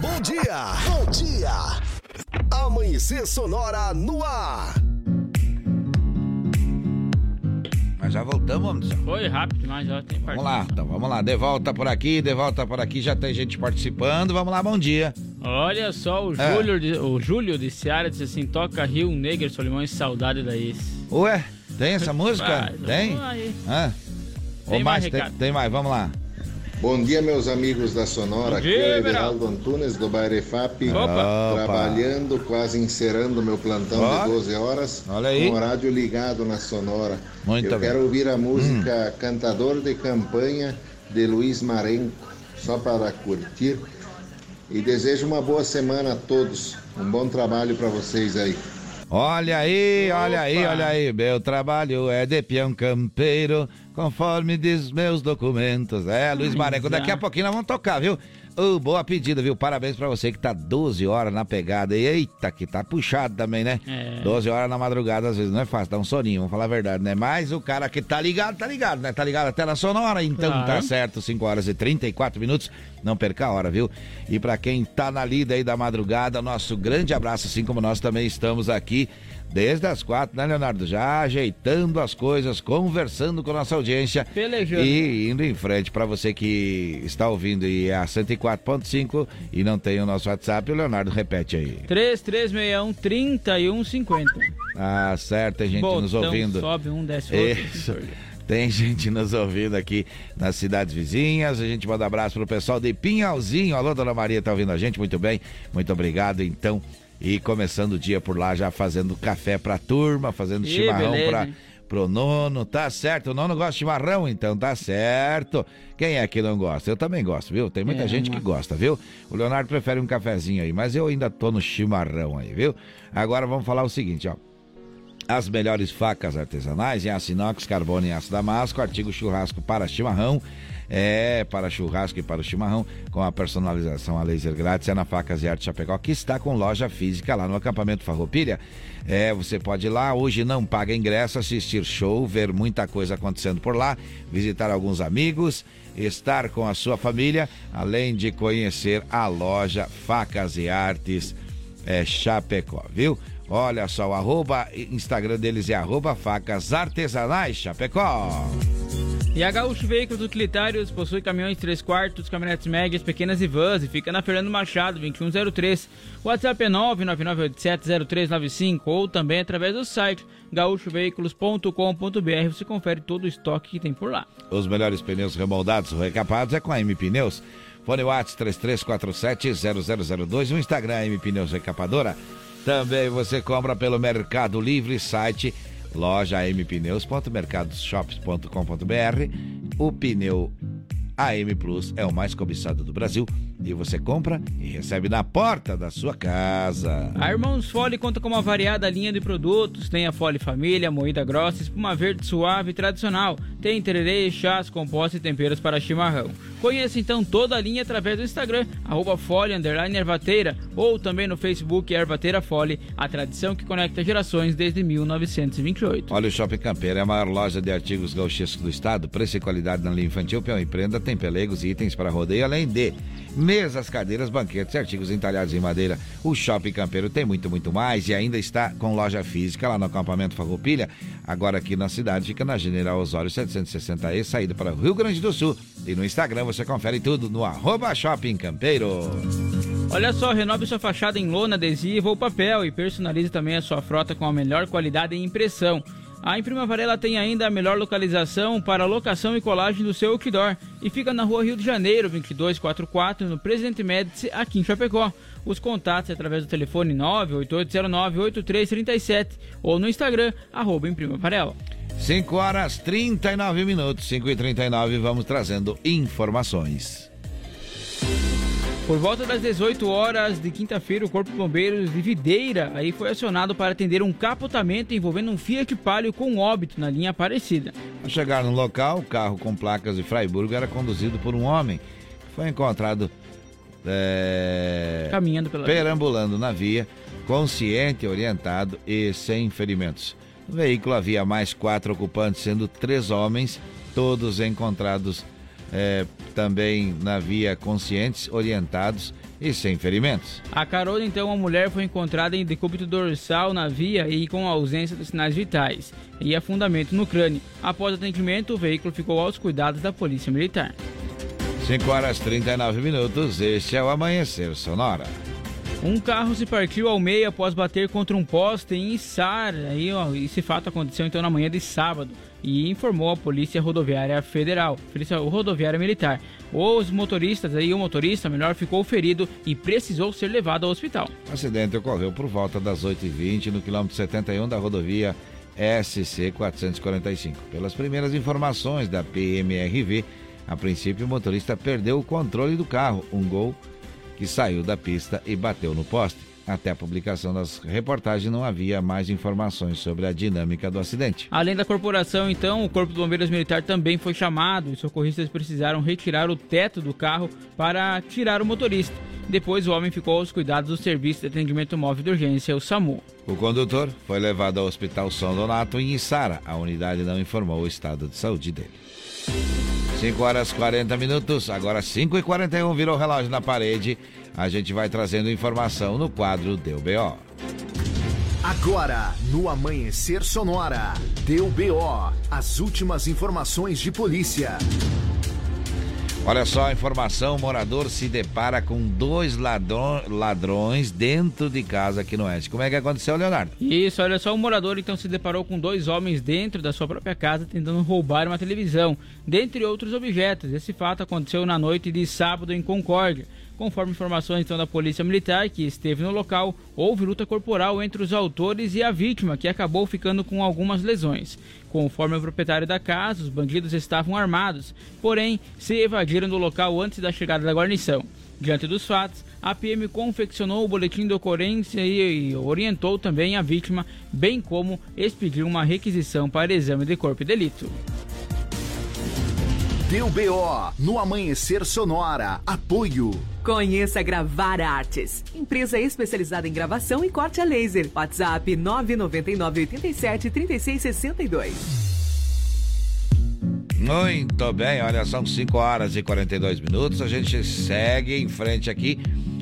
Speaker 24: Bom dia! Bom dia! Amanhecer Sonora no ar.
Speaker 1: Mas já voltamos, Anderson.
Speaker 2: Foi rápido, mas já tem
Speaker 1: Vamos lá, então vamos lá. De volta por aqui, de volta por aqui. Já tem gente participando. Vamos lá, bom dia.
Speaker 2: Olha só, o
Speaker 1: É.
Speaker 2: Júlio, de, o Júlio de Seara disse assim: toca Rio Negro, Solimões, saudade da ex.
Speaker 1: Ué, tem essa música?
Speaker 2: Vai,
Speaker 1: tem?
Speaker 2: vamos aí.
Speaker 1: Ah.
Speaker 2: Tem
Speaker 1: Ou
Speaker 2: mais
Speaker 1: mais, tem, tem mais, vamos lá.
Speaker 25: Bom dia, meus amigos da Sonora. Aqui é o
Speaker 2: Everaldo.
Speaker 25: Antunes, do Bairefap.
Speaker 1: Opa.
Speaker 25: Trabalhando, quase encerrando meu plantão
Speaker 1: Olha.
Speaker 25: de 12 horas.
Speaker 1: Olha aí.
Speaker 25: Com o rádio ligado na Sonora.
Speaker 1: Muito
Speaker 25: Eu
Speaker 1: bem.
Speaker 25: quero ouvir a
Speaker 1: Hum.
Speaker 25: música Cantador de Campanha, de Luiz Marenco, só para curtir. E desejo uma boa semana a todos. Um bom trabalho para vocês aí.
Speaker 1: Olha aí, olha aí, olha aí. Meu trabalho é de peão campeiro, conforme diz meus documentos. É, Luiz Marenco, daqui a pouquinho nós vamos tocar, viu? Ô, boa pedida, viu? Parabéns pra você que tá 12 horas na pegada. E eita, que tá puxado também, né?
Speaker 2: É.
Speaker 1: 12 horas na madrugada, às vezes não é fácil, dá um soninho, vamos falar a verdade, né? Mas o cara que tá ligado, tá ligado, né? Tá ligado até na sonora, então
Speaker 2: Claro.
Speaker 1: tá certo, 5 horas e 34 minutos. Não perca a hora, viu? E pra quem tá na lida aí da madrugada, nosso grande abraço, assim como nós também estamos aqui desde as quatro, né, Leonardo? Já ajeitando as coisas, conversando com a nossa audiência.
Speaker 2: Pelejando.
Speaker 1: E indo em frente para você que está ouvindo e é a 104.5 e não tem o nosso WhatsApp, o Leonardo repete aí.
Speaker 2: 3361 3150.
Speaker 1: Ah, certo, tem gente
Speaker 2: Botão
Speaker 1: nos ouvindo.
Speaker 2: sobe um, desce outro.
Speaker 1: Isso. Tem gente nos ouvindo aqui nas cidades vizinhas. A gente manda abraço pro pessoal de Pinhalzinho. Alô, dona Maria, tá ouvindo a gente? Muito bem. Muito obrigado, então. E começando o dia por lá, já fazendo café pra turma, fazendo
Speaker 2: Ih,
Speaker 1: chimarrão
Speaker 2: beleza,
Speaker 1: pra, pro nono. Tá certo, o nono gosta de chimarrão, então tá certo. Quem é que não gosta? Eu também gosto, viu? Tem muita
Speaker 2: É,
Speaker 1: gente que gosta, viu? O Leonardo prefere um cafezinho aí, mas eu ainda tô no chimarrão aí, viu? Agora vamos falar o seguinte, ó. As melhores facas artesanais em aço inox, carbono e aço damasco, artigo churrasco para chimarrão, é, para churrasco e para o chimarrão, com a personalização a laser grátis, é na Facas e Arte Chapecó, que está com loja física lá no acampamento Farroupilha. É, você pode ir lá, hoje não paga ingresso, assistir show, ver muita coisa acontecendo por lá, visitar alguns amigos, estar com a sua família, além de conhecer a loja Facas e Artes é, Chapecó, viu? Olha só, o arroba, Instagram deles é arroba facas artesanais Chapecó.
Speaker 2: E a Gaúcho Veículos Utilitários possui caminhões 3 quartos, caminhonetes médias, pequenas e vans e fica na Fernando Machado, 2103. O WhatsApp é 999870395 ou também através do site gaúchoveículos.com.br. Você confere todo o estoque que tem por lá.
Speaker 1: Os melhores pneus remoldados ou recapados é com a M Pneus. Fone Whats 3347-0002, o Instagram é M Pneus Recapadora. Também você compra pelo Mercado Livre, site loja ampneus.mercadoshops.com.br. O pneu AM Plus é o mais cobiçado do Brasil e você compra e recebe na porta da sua casa.
Speaker 2: A Irmãos Fole conta com uma variada linha de produtos. Tem a Fole Família, moída grossa, espuma verde suave e tradicional. Tem tererê, chás, compostos e temperos para chimarrão. Conheça então toda a linha através do Instagram, arroba Fole, underline Ervateira, ou também no Facebook Ervateira Fole, a tradição que conecta gerações desde 1928.
Speaker 1: Olha, o Shopping Campeiro é a maior loja de artigos gauchescos do estado. Preço e qualidade na linha infantil, peão e prenda, tem pelegos e itens para rodeio, além de mesas, cadeiras, banquetes e artigos entalhados em madeira. O Shopping Campeiro tem muito, muito mais e ainda está com loja física lá no acampamento Farroupilha. Agora aqui na cidade, fica na General Osório 760E, saída para o Rio Grande do Sul. E no Instagram você confere tudo no arroba Shopping Campeiro.
Speaker 2: Olha só, renove sua fachada em lona, adesivo ou papel e personalize também a sua frota com a melhor qualidade em impressão. A Imprima Varela tem ainda a melhor localização para locação e colagem do seu outdoor e fica na rua Rio de Janeiro, 2244, no Presidente Médici, aqui em Chapecó. Os contatos é através do telefone 98809-8337 ou no Instagram, arroba Imprima Varela.
Speaker 1: 5 horas 39 minutos, 5 e 39 vamos trazendo informações.
Speaker 2: Por volta das 18 horas de quinta-feira, o Corpo de Bombeiros de Videira aí foi acionado para atender um capotamento envolvendo um Fiat Palio com óbito na linha Aparecida.
Speaker 1: Ao chegar no local, o carro com placas de Freiburg era conduzido por um homem que foi encontrado é,
Speaker 2: Caminhando pela
Speaker 1: perambulando na via, consciente, orientado e sem ferimentos. No veículo havia mais quatro ocupantes, sendo três homens, todos encontrados é, também na via conscientes, orientados e sem ferimentos.
Speaker 2: A carona, então, uma mulher foi encontrada em decúbito dorsal na via e com ausência dos sinais vitais e afundamento no crânio. Após atendimento, o veículo ficou aos cuidados da Polícia Militar.
Speaker 1: 5 horas 39 minutos, este é o Amanhecer Sonora.
Speaker 2: Um carro se partiu ao meio após bater contra um poste em. Aí, ó, esse fato aconteceu então na manhã de sábado e informou a Polícia Rodoviária Federal, Polícia Rodoviária Militar. Os motoristas aí, o motorista, melhor, ficou ferido e precisou ser levado ao hospital.
Speaker 1: O acidente ocorreu por volta das 8h20 no quilômetro 71 da rodovia SC 445. Pelas primeiras informações da PMRV, a princípio o motorista perdeu o controle do carro, um gol que saiu da pista e bateu no poste. Até a publicação das reportagens não havia mais informações sobre a dinâmica do acidente.
Speaker 2: Além da corporação, então, o Corpo de Bombeiros Militar também foi chamado. Os socorristas precisaram retirar o teto do carro para tirar o motorista. Depois, o homem ficou aos cuidados do Serviço de Atendimento Móvel de Urgência, o SAMU.
Speaker 1: O condutor foi levado ao Hospital São Donato em Içara. A unidade não informou o estado de saúde dele. 5 horas 40 minutos, agora 5 e 41 virou o relógio na parede. A gente vai trazendo informação no quadro Deu BO.
Speaker 8: Agora, no Amanhecer Sonora, deu BO, as últimas informações de polícia.
Speaker 1: Olha só a informação: morador se depara com dois ladrão, ladrões dentro de casa aqui no Oeste. Como é que aconteceu, Leonardo?
Speaker 2: Isso, olha só, o morador então se deparou com dois homens dentro da sua própria casa tentando roubar uma televisão, dentre outros objetos. Esse fato aconteceu na noite de sábado em Concórdia. Conforme informações então da Polícia Militar, que esteve no local, houve luta corporal entre os autores e a vítima, que acabou ficando com algumas lesões. Conforme o proprietário da casa, os bandidos estavam armados, porém se evadiram do local antes da chegada da guarnição. Diante dos fatos, a PM confeccionou o boletim de ocorrência e orientou também a vítima, bem como expediu uma requisição para exame de corpo e delito.
Speaker 8: Deu BO no Amanhecer Sonora. Apoio.
Speaker 26: Conheça Gravar Artes, empresa especializada em gravação e corte a laser. WhatsApp 999 87 36 62.
Speaker 1: Muito bem, olha, são 5 horas e 42 minutos. A gente segue em frente aqui,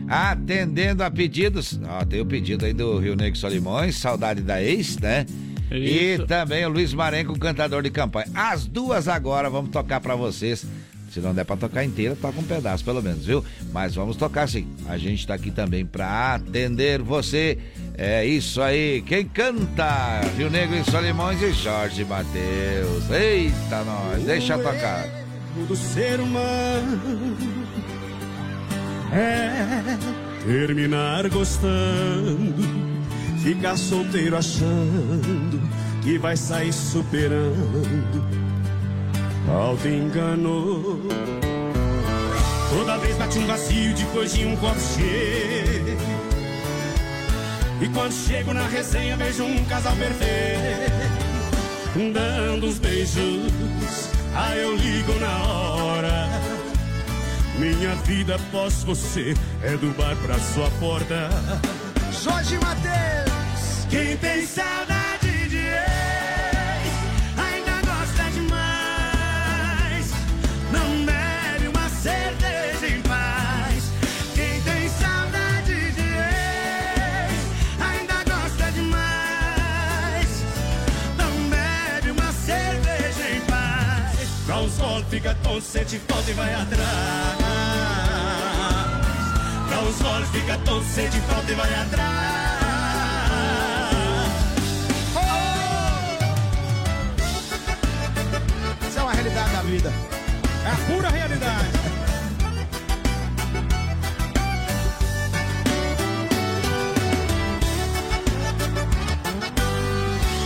Speaker 1: atendendo a pedidos. Ó, tem o pedido aí do Rio Negro Solimões, saudade da ex, né?
Speaker 2: Isso.
Speaker 1: E também o Luiz Marenco, cantador de campanha. As duas agora vamos tocar pra vocês. Se não der pra tocar inteira, toca um pedaço pelo menos, viu? Mas vamos tocar sim. A gente tá aqui também pra atender você. É isso aí. Quem canta? Rio Negro e Solimões e Jorge Mateus. Eita, nós. Deixa tocar.
Speaker 11: do ser humano é terminar gostando, ficar solteiro achando que vai sair superando. Auto engano. Toda vez bate um vazio depois de um copo cheio. E quando chego na resenha vejo um casal perfeito dando uns beijos. Aí eu ligo na hora. Minha vida após você é do bar pra sua porta. Jorge Mateus! Quem tem saudade fica tonto, sente falta e vai atrás. Pra uns goles fica tonto, sente falta e vai atrás.
Speaker 27: Isso é uma realidade da vida. É a pura realidade.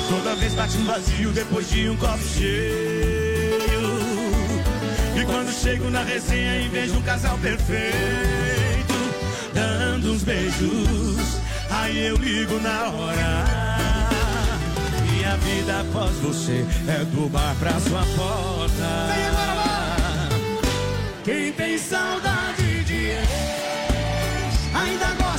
Speaker 11: Toda vez bate um vazio depois de um copo cheio. E quando chego na resenha e vejo um casal perfeito, manda uns beijos, aí eu ligo na hora. E a vida após você é do bar pra sua porta. Quem tem saudade de ex ainda gosta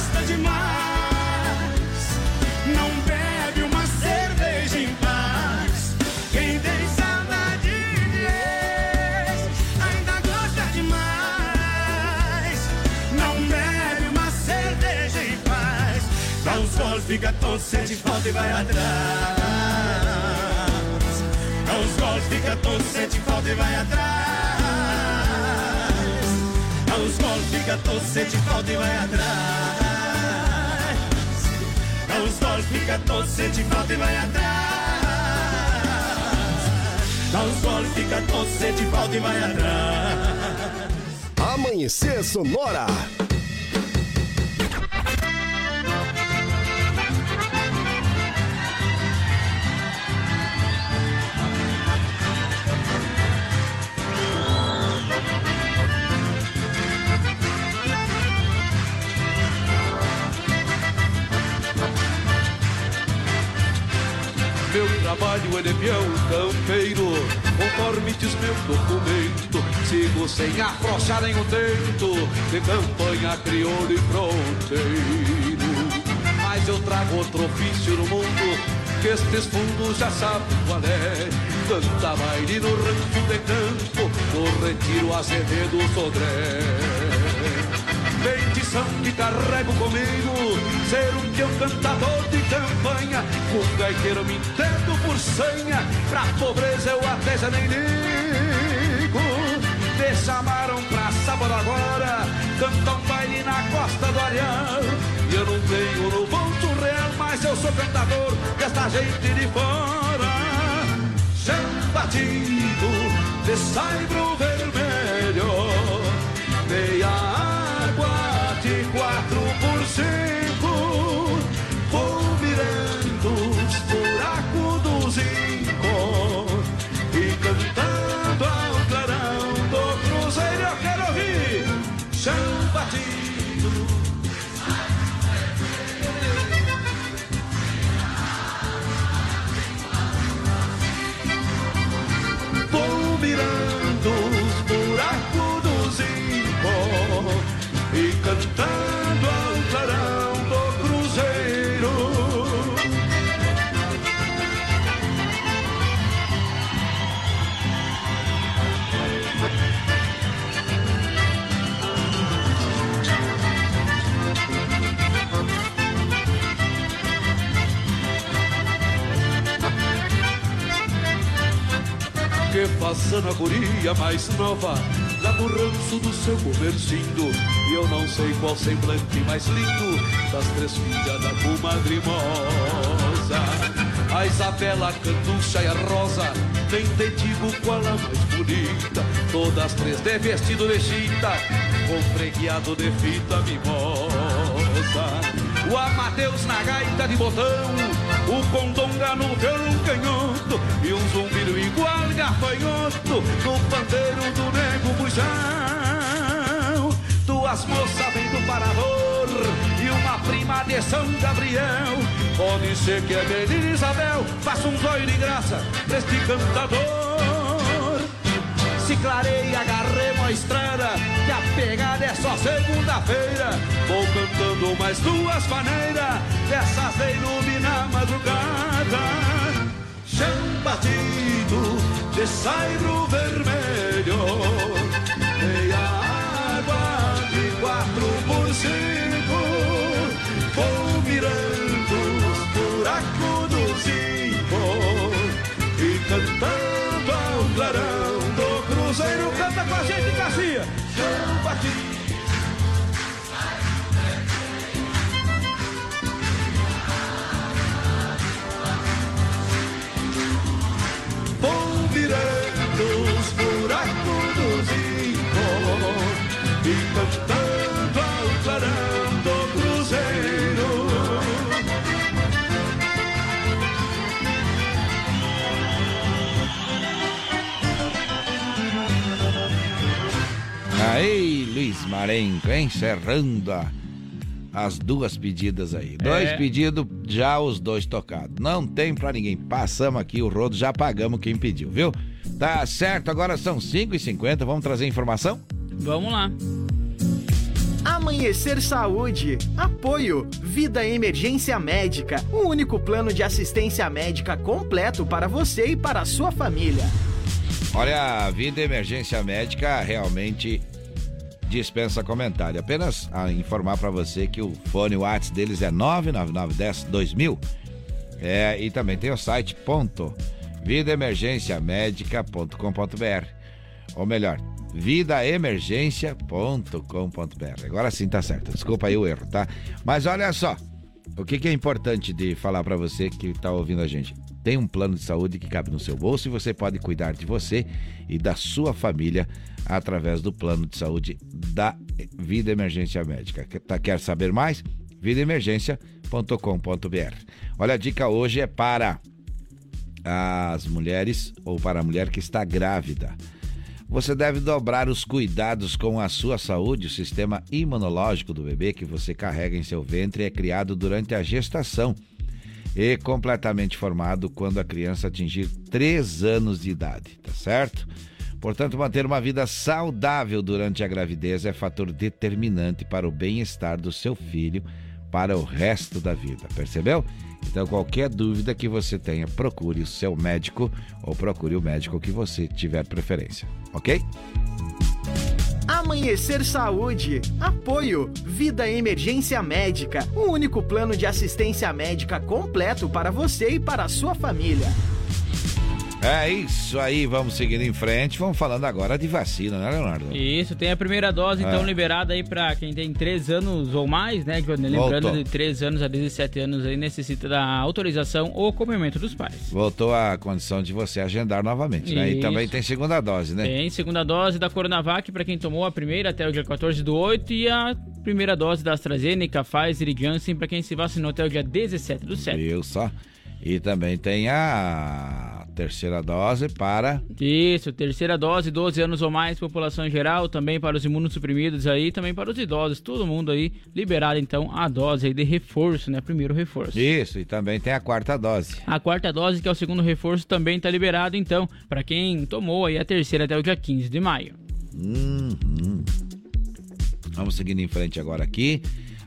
Speaker 11: fica todo, sente falta e vai atrás. Uns goles, fica sente falta e vai atrás. Uns goles, fica sente falta e vai atrás. Uns goles, fica sente falta e vai atrás. Uns goles, fica sente falta e vai atrás.
Speaker 24: Amanhecer Sonora.
Speaker 13: Trabalho é peão campeiro, conforme diz meu documento. Sigo sem afrouxar nenhum tento, de campanha crioulo e fronteiro. Mas eu trago outro ofício no mundo, que estes fundos já sabem qual é. Canta baile no rancho de campo, no retiro Azevedo Sodré. Bendição que carrego comigo Ser um peão cantador de campanha. Um gaiteiro me entendo por senha. Pra pobreza eu até já nem ligo. Me chamaram pra sábado agora. Cantar um baile na costa do Areal E eu não tenho no bolso real Mas eu sou cantador desta gente de fora. Chão batido de saibro vermelho. Meia água de quatro faça na guria mais nova Lá no ranço do seu comercindo. E eu não sei qual semblante mais lindo Das três filhas da comadre Mosa A Isabela, a Canducha e a Rosa Nem te digo qual a mais bonita. Todas três de vestido de chita Com fregueado de fita mimosa. O Amadeus na gaita de botão, o Condonga no violão canhoto e um zumbido igual gafanhoto no pandeiro do nego bujão. Duas moças vêm do Parador e uma prima de São Gabriel. Pode ser que é Menina Isabel, faça um zóio de graça pra este cantador. Se clareia, agarremos a estrada Que a pegada é só segunda-feira. Vou cantando mais duas maneiras Dessas de iluminar a madrugada. Chão batido de saibro vermelho
Speaker 1: Aí, Luiz Marenco, encerrando a as duas pedidas aí. Dois
Speaker 2: É.
Speaker 1: pedidos, já os dois tocados. Não tem pra ninguém. Passamos aqui o rodo, já pagamos quem pediu, viu? Tá certo, agora são 5h50. Vamos trazer informação?
Speaker 2: Vamos lá.
Speaker 28: Amanhecer Saúde. Apoio. Vida Emergência Médica. O único plano de assistência médica completo para você e para a sua família.
Speaker 1: Olha, a vida emergência médica realmente dispensa comentário. Apenas a informar pra você que o fone WhatsApp deles é 99910 2000. É, e também tem o site ponto vidaemergenciamedica.com.br. Ou melhor, vidaemergência.com.br. Agora sim tá certo. Desculpa aí o erro, tá? Mas olha só, o que, que é importante de falar pra você que tá ouvindo a gente? Tem um plano de saúde que cabe no seu bolso e você pode cuidar de você e da sua família através do plano de saúde da Vida Emergência Médica. Quer, tá- saber mais? vidaemergência.com.br. Olha, a dica hoje é para as mulheres ou para a mulher que está grávida. Você deve dobrar os cuidados com a sua saúde. O sistema imunológico do bebê que você carrega em seu ventre é criado durante a gestação e completamente formado quando a criança atingir 3 anos de idade, tá certo? Portanto, manter uma vida saudável durante a gravidez é fator determinante para o bem-estar do seu filho para o resto da vida, percebeu? Então, qualquer dúvida que você tenha, procure o seu médico ou procure o médico que você tiver preferência, ok?
Speaker 28: Amanhecer Saúde. Apoio. Vida Emergência Médica. O único plano de assistência médica completo para você e para a sua família.
Speaker 1: É isso aí, vamos seguindo em frente. Vamos falando agora de vacina, né, Leonardo?
Speaker 2: Isso, tem a primeira dose, então,
Speaker 1: É.
Speaker 2: liberada aí pra quem tem 3 anos ou mais, né, Johnny? Lembrando,
Speaker 1: Voltou.
Speaker 2: de 3 anos a 17 anos aí necessita da autorização ou acompanhamento dos pais.
Speaker 1: Voltou a condição de você agendar novamente, né? E
Speaker 2: Isso.
Speaker 1: também tem segunda dose, né?
Speaker 2: Tem segunda dose da Coronavac para quem tomou a primeira até o dia 14 do 8 e a primeira dose da AstraZeneca, Pfizer e Janssen para quem se vacinou até o dia 17 do 7.
Speaker 1: Viu só? E também tem a terceira dose para.
Speaker 2: Isso, terceira dose, 12 anos ou mais, população em geral, também para os imunossuprimidos aí, também para os idosos, todo mundo aí liberado então a dose aí de reforço, né? Primeiro reforço.
Speaker 1: Isso, e também tem a quarta dose.
Speaker 2: A quarta dose, que é o segundo reforço, também está liberado então para quem tomou aí a terceira até o dia 15 de maio.
Speaker 1: Uhum. Vamos seguindo em frente agora aqui.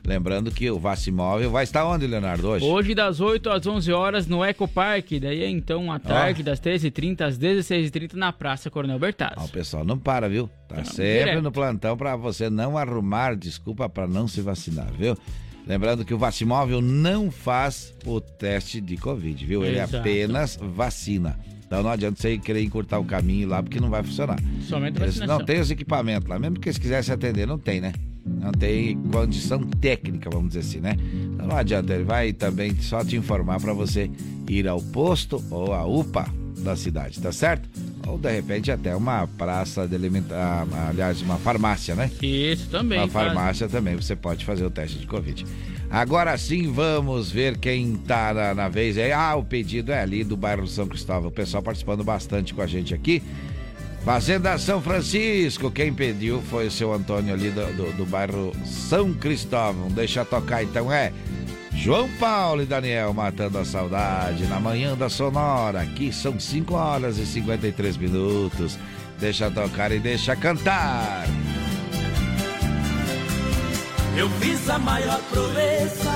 Speaker 1: Lembrando que o Vacimóvel vai estar onde, Leonardo, hoje?
Speaker 2: Hoje das 8 às 11 horas no Ecopark, daí é então à tarde das 13h30 às 16h30 na Praça Coronel Bertazzi.
Speaker 1: O pessoal não para, viu? Tá sempre
Speaker 2: direto.
Speaker 1: no plantão para você não arrumar desculpa para não se vacinar, viu? Lembrando que o Vacimóvel não faz o teste de Covid, viu? Ele
Speaker 2: Exato.
Speaker 1: apenas vacina. Então não adianta você querer encurtar o caminho lá, porque não vai funcionar.
Speaker 2: Somente
Speaker 1: Eles
Speaker 2: vacinação.
Speaker 1: não tem os equipamentos lá, mesmo que eles quisessem atender, não tem, né? Não tem condição técnica, vamos dizer assim, né? Então não adianta, ele vai também só te informar para você ir ao posto ou à UPA da cidade, tá certo? Ou de repente até uma praça de alimentar, aliás, uma farmácia, né?
Speaker 2: Isso também.
Speaker 1: Uma
Speaker 2: faz.
Speaker 1: farmácia também você pode fazer o teste de Covid. Agora sim, vamos ver quem tá na, na vez aí. Ah, o pedido é ali do bairro São Cristóvão. O pessoal participando bastante com a gente aqui. Fazenda São Francisco, quem pediu foi o seu Antônio ali do, do, do bairro São Cristóvão. Deixa tocar então, é João Paulo e Daniel matando a saudade na manhã da Sonora. Aqui são 5 horas e 53 minutos. Deixa tocar e deixa cantar.
Speaker 11: Eu fiz a maior proeza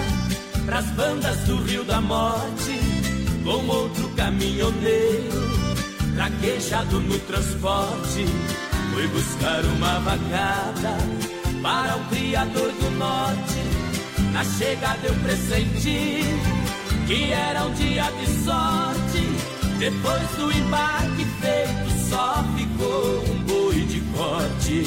Speaker 11: pras bandas do Rio da Morte, com outro caminhoneiro, traquejado no transporte. Fui buscar uma vacada para o Criador do Norte. Na chegada eu pressenti que era um dia de sorte. Depois do embarque feito, só ficou um boi de corte.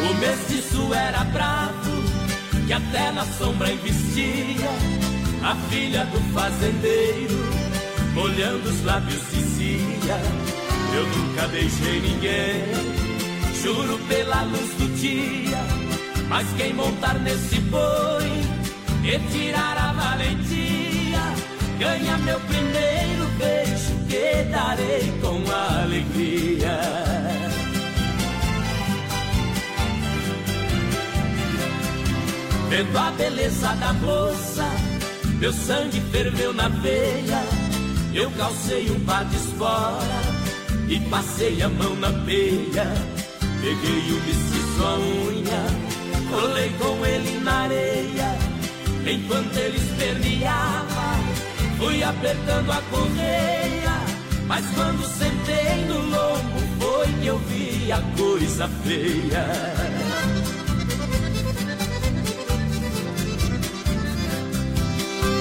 Speaker 11: O mestiço era bravo, que até na sombra investia a filha do fazendeiro, molhando os lábios dizia: Eu nunca beijei ninguém, juro pela luz do dia. Mas quem montar nesse boi e tirar a valentia, ganha meu primeiro beijo que darei com alegria.
Speaker 23: Vendo a beleza da moça meu sangue ferveu na veia. Eu calcei um par de espora e passei a mão na peia. Peguei o mestiço a unha, colei com ele na areia. Enquanto ele esperneava, fui apertando a correia. Mas quando sentei no lombo, foi que eu vi a coisa feia.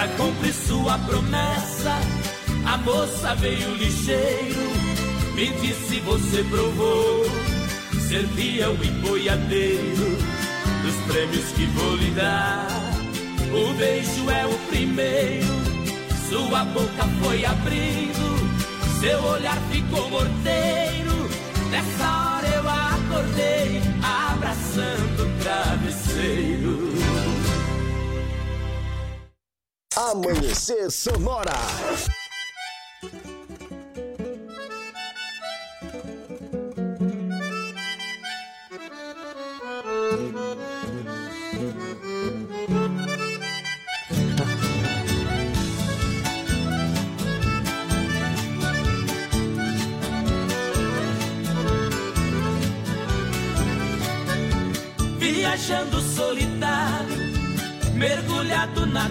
Speaker 23: Pra cumprir sua promessa, a moça veio ligeiro. Me disse: Você provou ser fiel e boiadeiro dos prêmios que vou lhe dar. O beijo é o primeiro, sua boca foi abrindo, seu olhar ficou morteiro. Nessa hora eu acordei, abraçando o travesseiro.
Speaker 24: Amanhecer Sonora.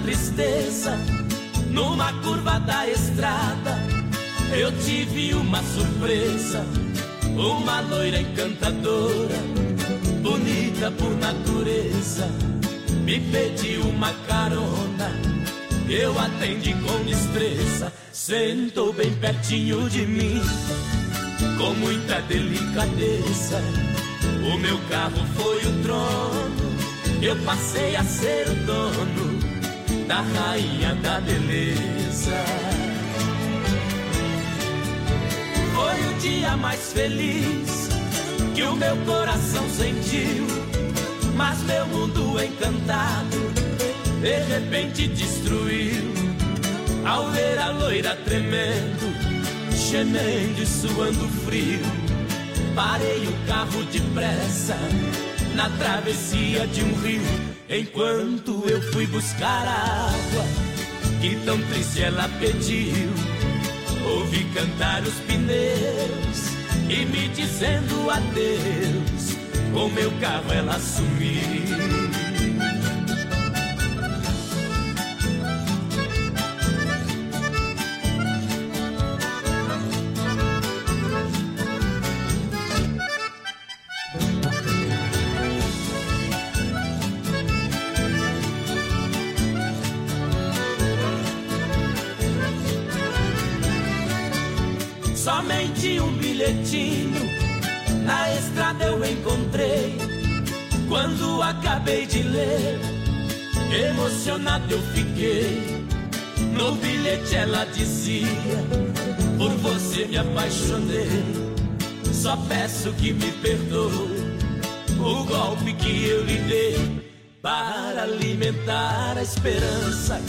Speaker 23: Tristeza, numa curva da estrada, eu tive uma surpresa. Uma loira encantadora, bonita por natureza, me pediu uma carona. Eu atendi com destreza, sentou bem pertinho de mim, com muita delicadeza. O meu carro foi o trono, eu passei a ser o dono da rainha da beleza. Foi o dia mais feliz que o meu coração sentiu, mas meu mundo encantado de repente destruiu. Ao ver a loira tremendo, gemendo e suando frio, parei o carro depressa na travessia de um rio, enquanto eu fui buscar água que tão triste ela pediu. Ouvi cantar os pneus e me dizendo adeus. Com meu carro ela sumiu. Acabei de ler, emocionado eu fiquei. No bilhete ela dizia: Por você me apaixonei. Só peço que me perdoe o golpe que eu lhe dei. Para alimentar a esperança,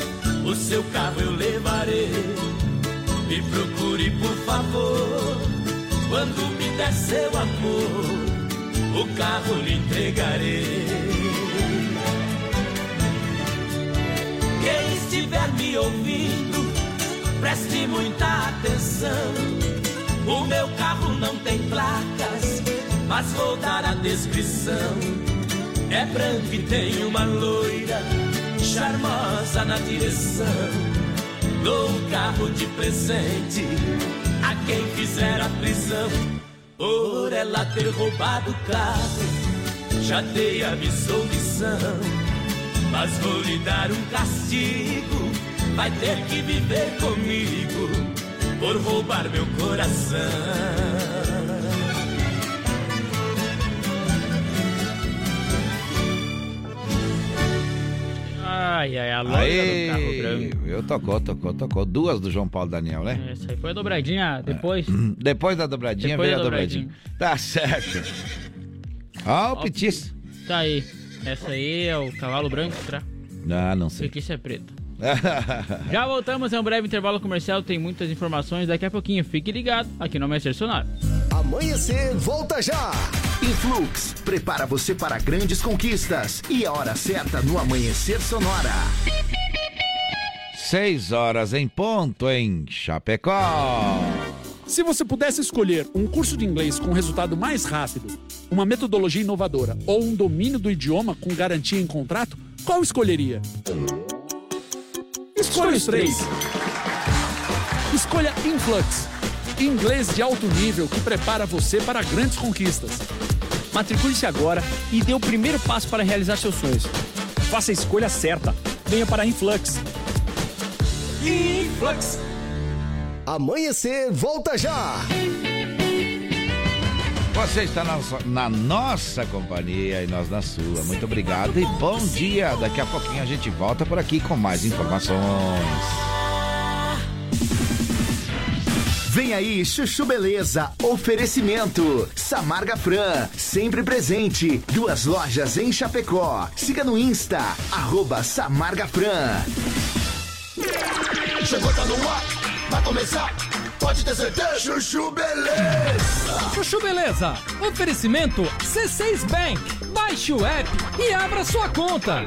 Speaker 23: o seu carro eu levarei. Me procure, por favor, quando me der seu amor, o carro lhe entregarei. Quem estiver me ouvindo, preste muita atenção. O meu carro não tem placas, mas vou dar a descrição. É branco e tem uma loira, charmosa na direção. Dou o carro de presente a quem fizer a prisão por ela ter roubado o carro. Já dei a missão, mas vou lhe dar um castigo. Vai ter que viver comigo por roubar meu coração.
Speaker 2: Ai, ai, a loja do carro branco.
Speaker 1: eu tocou, tocou, tocou. Duas do João Paulo Daniel, né?
Speaker 2: Essa aí foi a dobradinha depois.
Speaker 1: Depois da dobradinha
Speaker 2: Depois
Speaker 1: veio a dobradinha. Tá certo. Ó, o Pitis.
Speaker 2: Tá aí. Essa aí é o cavalo branco, será?
Speaker 1: Ah, não sei.
Speaker 2: Isso é preto. Já voltamos, é um breve intervalo comercial, tem muitas informações daqui a pouquinho. Fique ligado aqui no Amanhecer Sonora.
Speaker 24: Amanhecer, volta já!
Speaker 8: Influx, prepara você para grandes conquistas. E a hora certa no Amanhecer Sonora.
Speaker 1: Seis horas em ponto em Chapecó.
Speaker 27: Se você pudesse escolher um curso de inglês com resultado mais rápido, uma metodologia inovadora ou um domínio do idioma com garantia em contrato, qual escolheria? Escolha os três. Escolha Influx. Inglês de alto nível que prepara você para grandes conquistas.
Speaker 29: Matricule-se agora e dê o primeiro passo para realizar seus sonhos. Faça a escolha certa. Venha para a Influx.
Speaker 24: Influx. Amanhecer, volta já!
Speaker 1: Você está na, nossa- na nossa companhia e nós na sua. Muito obrigado e bom dia. Daqui a pouquinho a gente volta por aqui com mais informações.
Speaker 8: Vem aí, Chuchu Beleza, oferecimento. Samarga Fran, sempre presente. Duas lojas em Chapecó. Siga no Insta, arroba Samarga Fran.
Speaker 11: Chegou, tá no ar, vai começar. Pode ter certeza, Chuchu Beleza.
Speaker 30: Chuchu Beleza, oferecimento C6 Bank. Baixe o app e abra sua conta.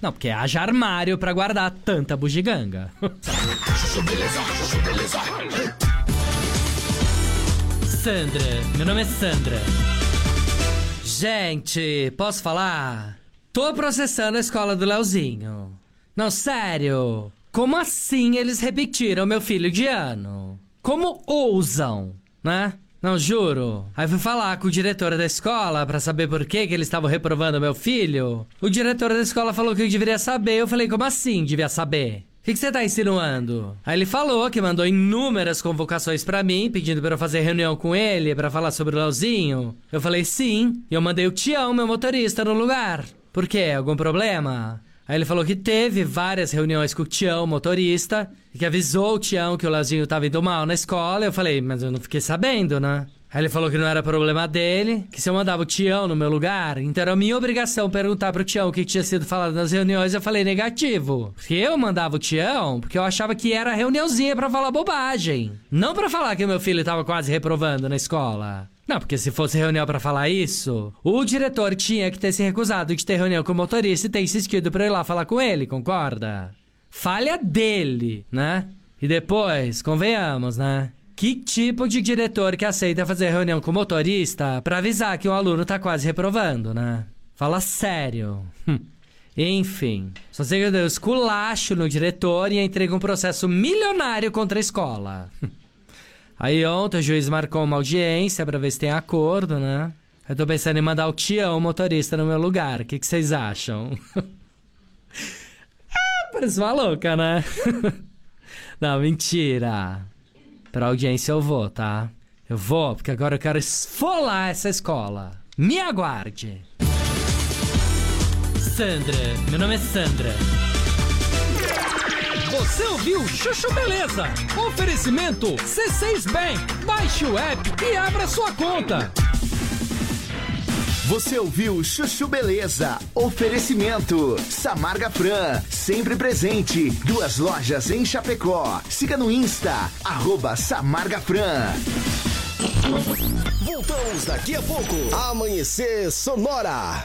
Speaker 31: Não, porque haja armário pra guardar tanta bugiganga. Sandra, meu nome é Sandra. Gente, posso falar? Tô processando a escola do Leozinho. Não, sério. Como assim eles repetiram meu filho de ano? Como ousam, né? Não, juro. Aí fui falar com o diretor da escola pra saber por que, que eles estavam reprovando meu filho. O diretor da escola falou que eu deveria saber. Eu falei, como assim devia saber? O que que você tá insinuando? Aí ele falou que mandou inúmeras convocações pra mim, pedindo pra eu fazer reunião com ele pra falar sobre o Leozinho. Eu falei sim, e eu mandei o Tião, meu motorista, no lugar. Por quê? Algum problema? Aí ele falou que teve várias reuniões com o Tião, motorista, que avisou o Tião que o Leozinho tava indo mal na escola. Eu falei, mas eu não fiquei sabendo, né? Aí ele falou que não era problema dele, que se eu mandava o Tião no meu lugar, então era minha obrigação perguntar pro Tião o que tinha sido falado nas reuniões. Eu falei negativo. Porque eu mandava o Tião porque eu achava que era reuniãozinha pra falar bobagem. Não pra falar que meu filho tava quase reprovando na escola. Não, porque se fosse reunião pra falar isso, o diretor tinha que ter se recusado de ter reunião com o motorista e ter insistido pra eu ir lá falar com ele, concorda? Falha dele, né? E depois, convenhamos, né? Que tipo de diretor que aceita fazer reunião com o motorista pra avisar que um aluno tá quase reprovando, né? Fala sério. Hum. Enfim, só sei que eu dei um esculacho no diretor e entrei com um processo milionário contra a escola. Aí ontem o juiz marcou uma audiência pra ver se tem acordo, né? Eu tô pensando em mandar o Tião, o motorista, no meu lugar. O que, que vocês acham? ah, parece uma louca, né? Não, mentira. Pra audiência eu vou, tá? Eu vou, porque agora eu quero esfolar essa escola. Me aguarde. Sandra, meu nome é Sandra.
Speaker 30: Você ouviu Chuchu Beleza? Oferecimento C6 Bank. Baixe o app e abra sua conta.
Speaker 8: Você ouviu Chuchu Beleza? Oferecimento. Samarga Fran, sempre presente. Duas lojas em Chapecó. Siga no Insta, arroba Samarga Fran.
Speaker 24: Voltamos daqui a pouco. Amanhecer Sonora.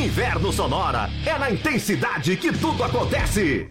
Speaker 8: Inverno Sonora é na intensidade que tudo acontece.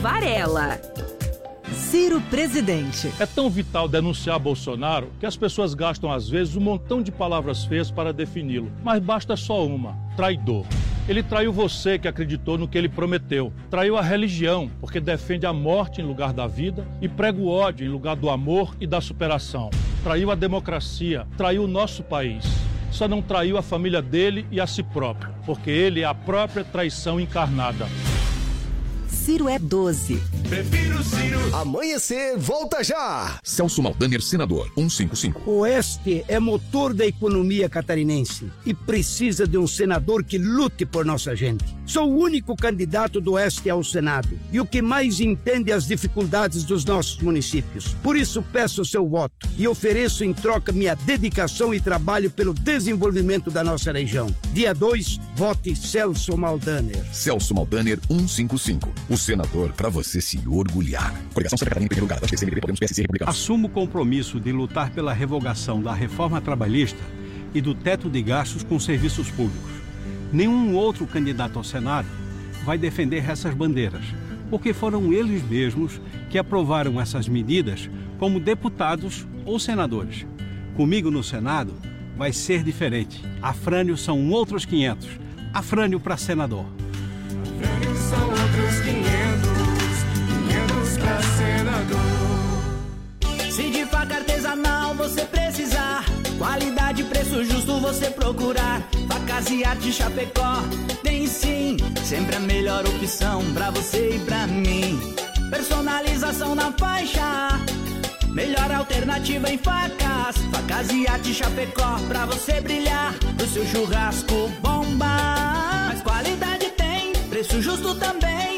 Speaker 12: Varela.
Speaker 15: Ciro Presidente.
Speaker 17: É tão vital denunciar Bolsonaro que as pessoas gastam às vezes um montão de palavras feias para defini-lo. Mas basta só uma: traidor. Ele traiu você que acreditou no que ele prometeu. Traiu a religião, porque defende a morte em lugar da vida e prega o ódio em lugar do amor e da superação. Traiu a democracia, traiu o nosso país. Só não traiu a família dele e a si próprio, porque ele é a própria traição encarnada.
Speaker 15: Ciro é 12.
Speaker 24: Prefiro Ciro. Amanhecer volta já!
Speaker 32: Celso Maldaner, senador, 155.
Speaker 33: O Oeste é motor da economia catarinense e precisa de um senador que lute por nossa gente. Sou o único candidato do Oeste ao Senado e o que mais entende as dificuldades dos nossos municípios. Por isso peço o seu voto e ofereço em troca minha dedicação e trabalho pelo desenvolvimento da nossa região. Dia 2, vote Celso Maldaner.
Speaker 32: Celso Maldaner, 155. O senador para você se orgulhar. Coligação Santa Catarina primeiro lugar. PSC, MDB, Podemos, PSC, Republicanos.
Speaker 34: Assumo o compromisso de lutar pela revogação da reforma trabalhista e do teto de gastos com serviços públicos. Nenhum outro candidato ao Senado vai defender essas bandeiras, porque foram eles mesmos que aprovaram essas medidas como deputados ou senadores. Comigo no Senado vai ser diferente. Afrânio são outros 500. Afrânio para senador.
Speaker 35: Se de faca artesanal você precisar, qualidade e preço justo você procurar. Facas e arte Chapecó, tem sim, sempre a melhor opção pra você e pra mim. Personalização na faixa, melhor alternativa em facas. Facas e arte Chapecó, pra você brilhar, pro seu churrasco bomba. Mas qualidade tem, preço justo também,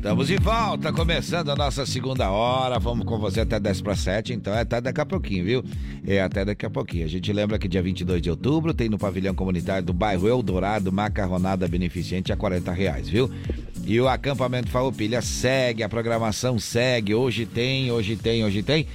Speaker 1: Estamos de volta, começando a nossa segunda hora. Vamos com você até 10 para 7, então é até daqui a pouquinho, viu? É até daqui a pouquinho. A gente lembra que dia 22 de outubro tem no pavilhão comunitário do bairro Eldorado macarronada beneficente a 40 reais, viu? E o acampamento Farroupilha segue, a programação segue. Hoje tem, hoje tem, hoje tem.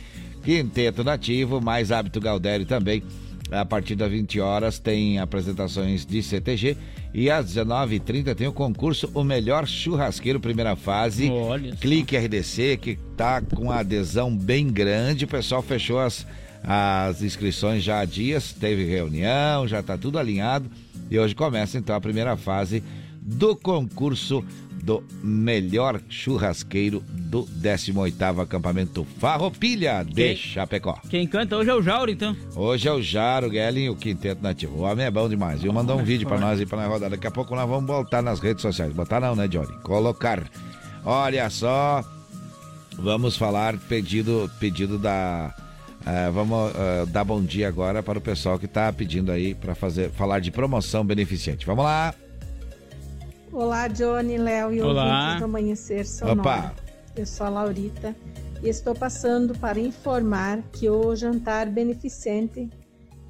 Speaker 1: Quinteto Nativo, mais Hábito Galdério também. A partir das 20 horas tem apresentações de CTG e às 19h30 tem o concurso O Melhor Churrasqueiro, primeira fase.
Speaker 2: Olha.
Speaker 1: Clique RDC, que tá com adesão bem grande. O pessoal fechou as, as inscrições já há dias, teve reunião, já tá tudo alinhado. E hoje começa então a primeira fase do concurso do melhor churrasqueiro do 18º acampamento Farroupilha de
Speaker 2: Quem-
Speaker 1: Chapecó.
Speaker 2: Quem canta hoje é o Jauro, então.
Speaker 1: Hoje é o Jaro, o Guelin e o Quinteto Nativo. O homem é bom demais. Viu? Mandou um vídeo pra nós aí pra nós rodar. Daqui a pouco nós vamos botar nas redes sociais. Botar não, né, Johnny? Colocar. Olha só. Vamos falar pedido, pedido da. eh, vamos eh, dar bom dia agora para o pessoal que tá pedindo aí para fazer falar de promoção beneficente. Vamos lá.
Speaker 36: Olá, Johnny, Léo e
Speaker 1: Olá.
Speaker 36: ouvintes do Amanhecer Sonora.
Speaker 1: Opa.
Speaker 36: Eu sou a Laurita e estou passando para informar que o jantar beneficente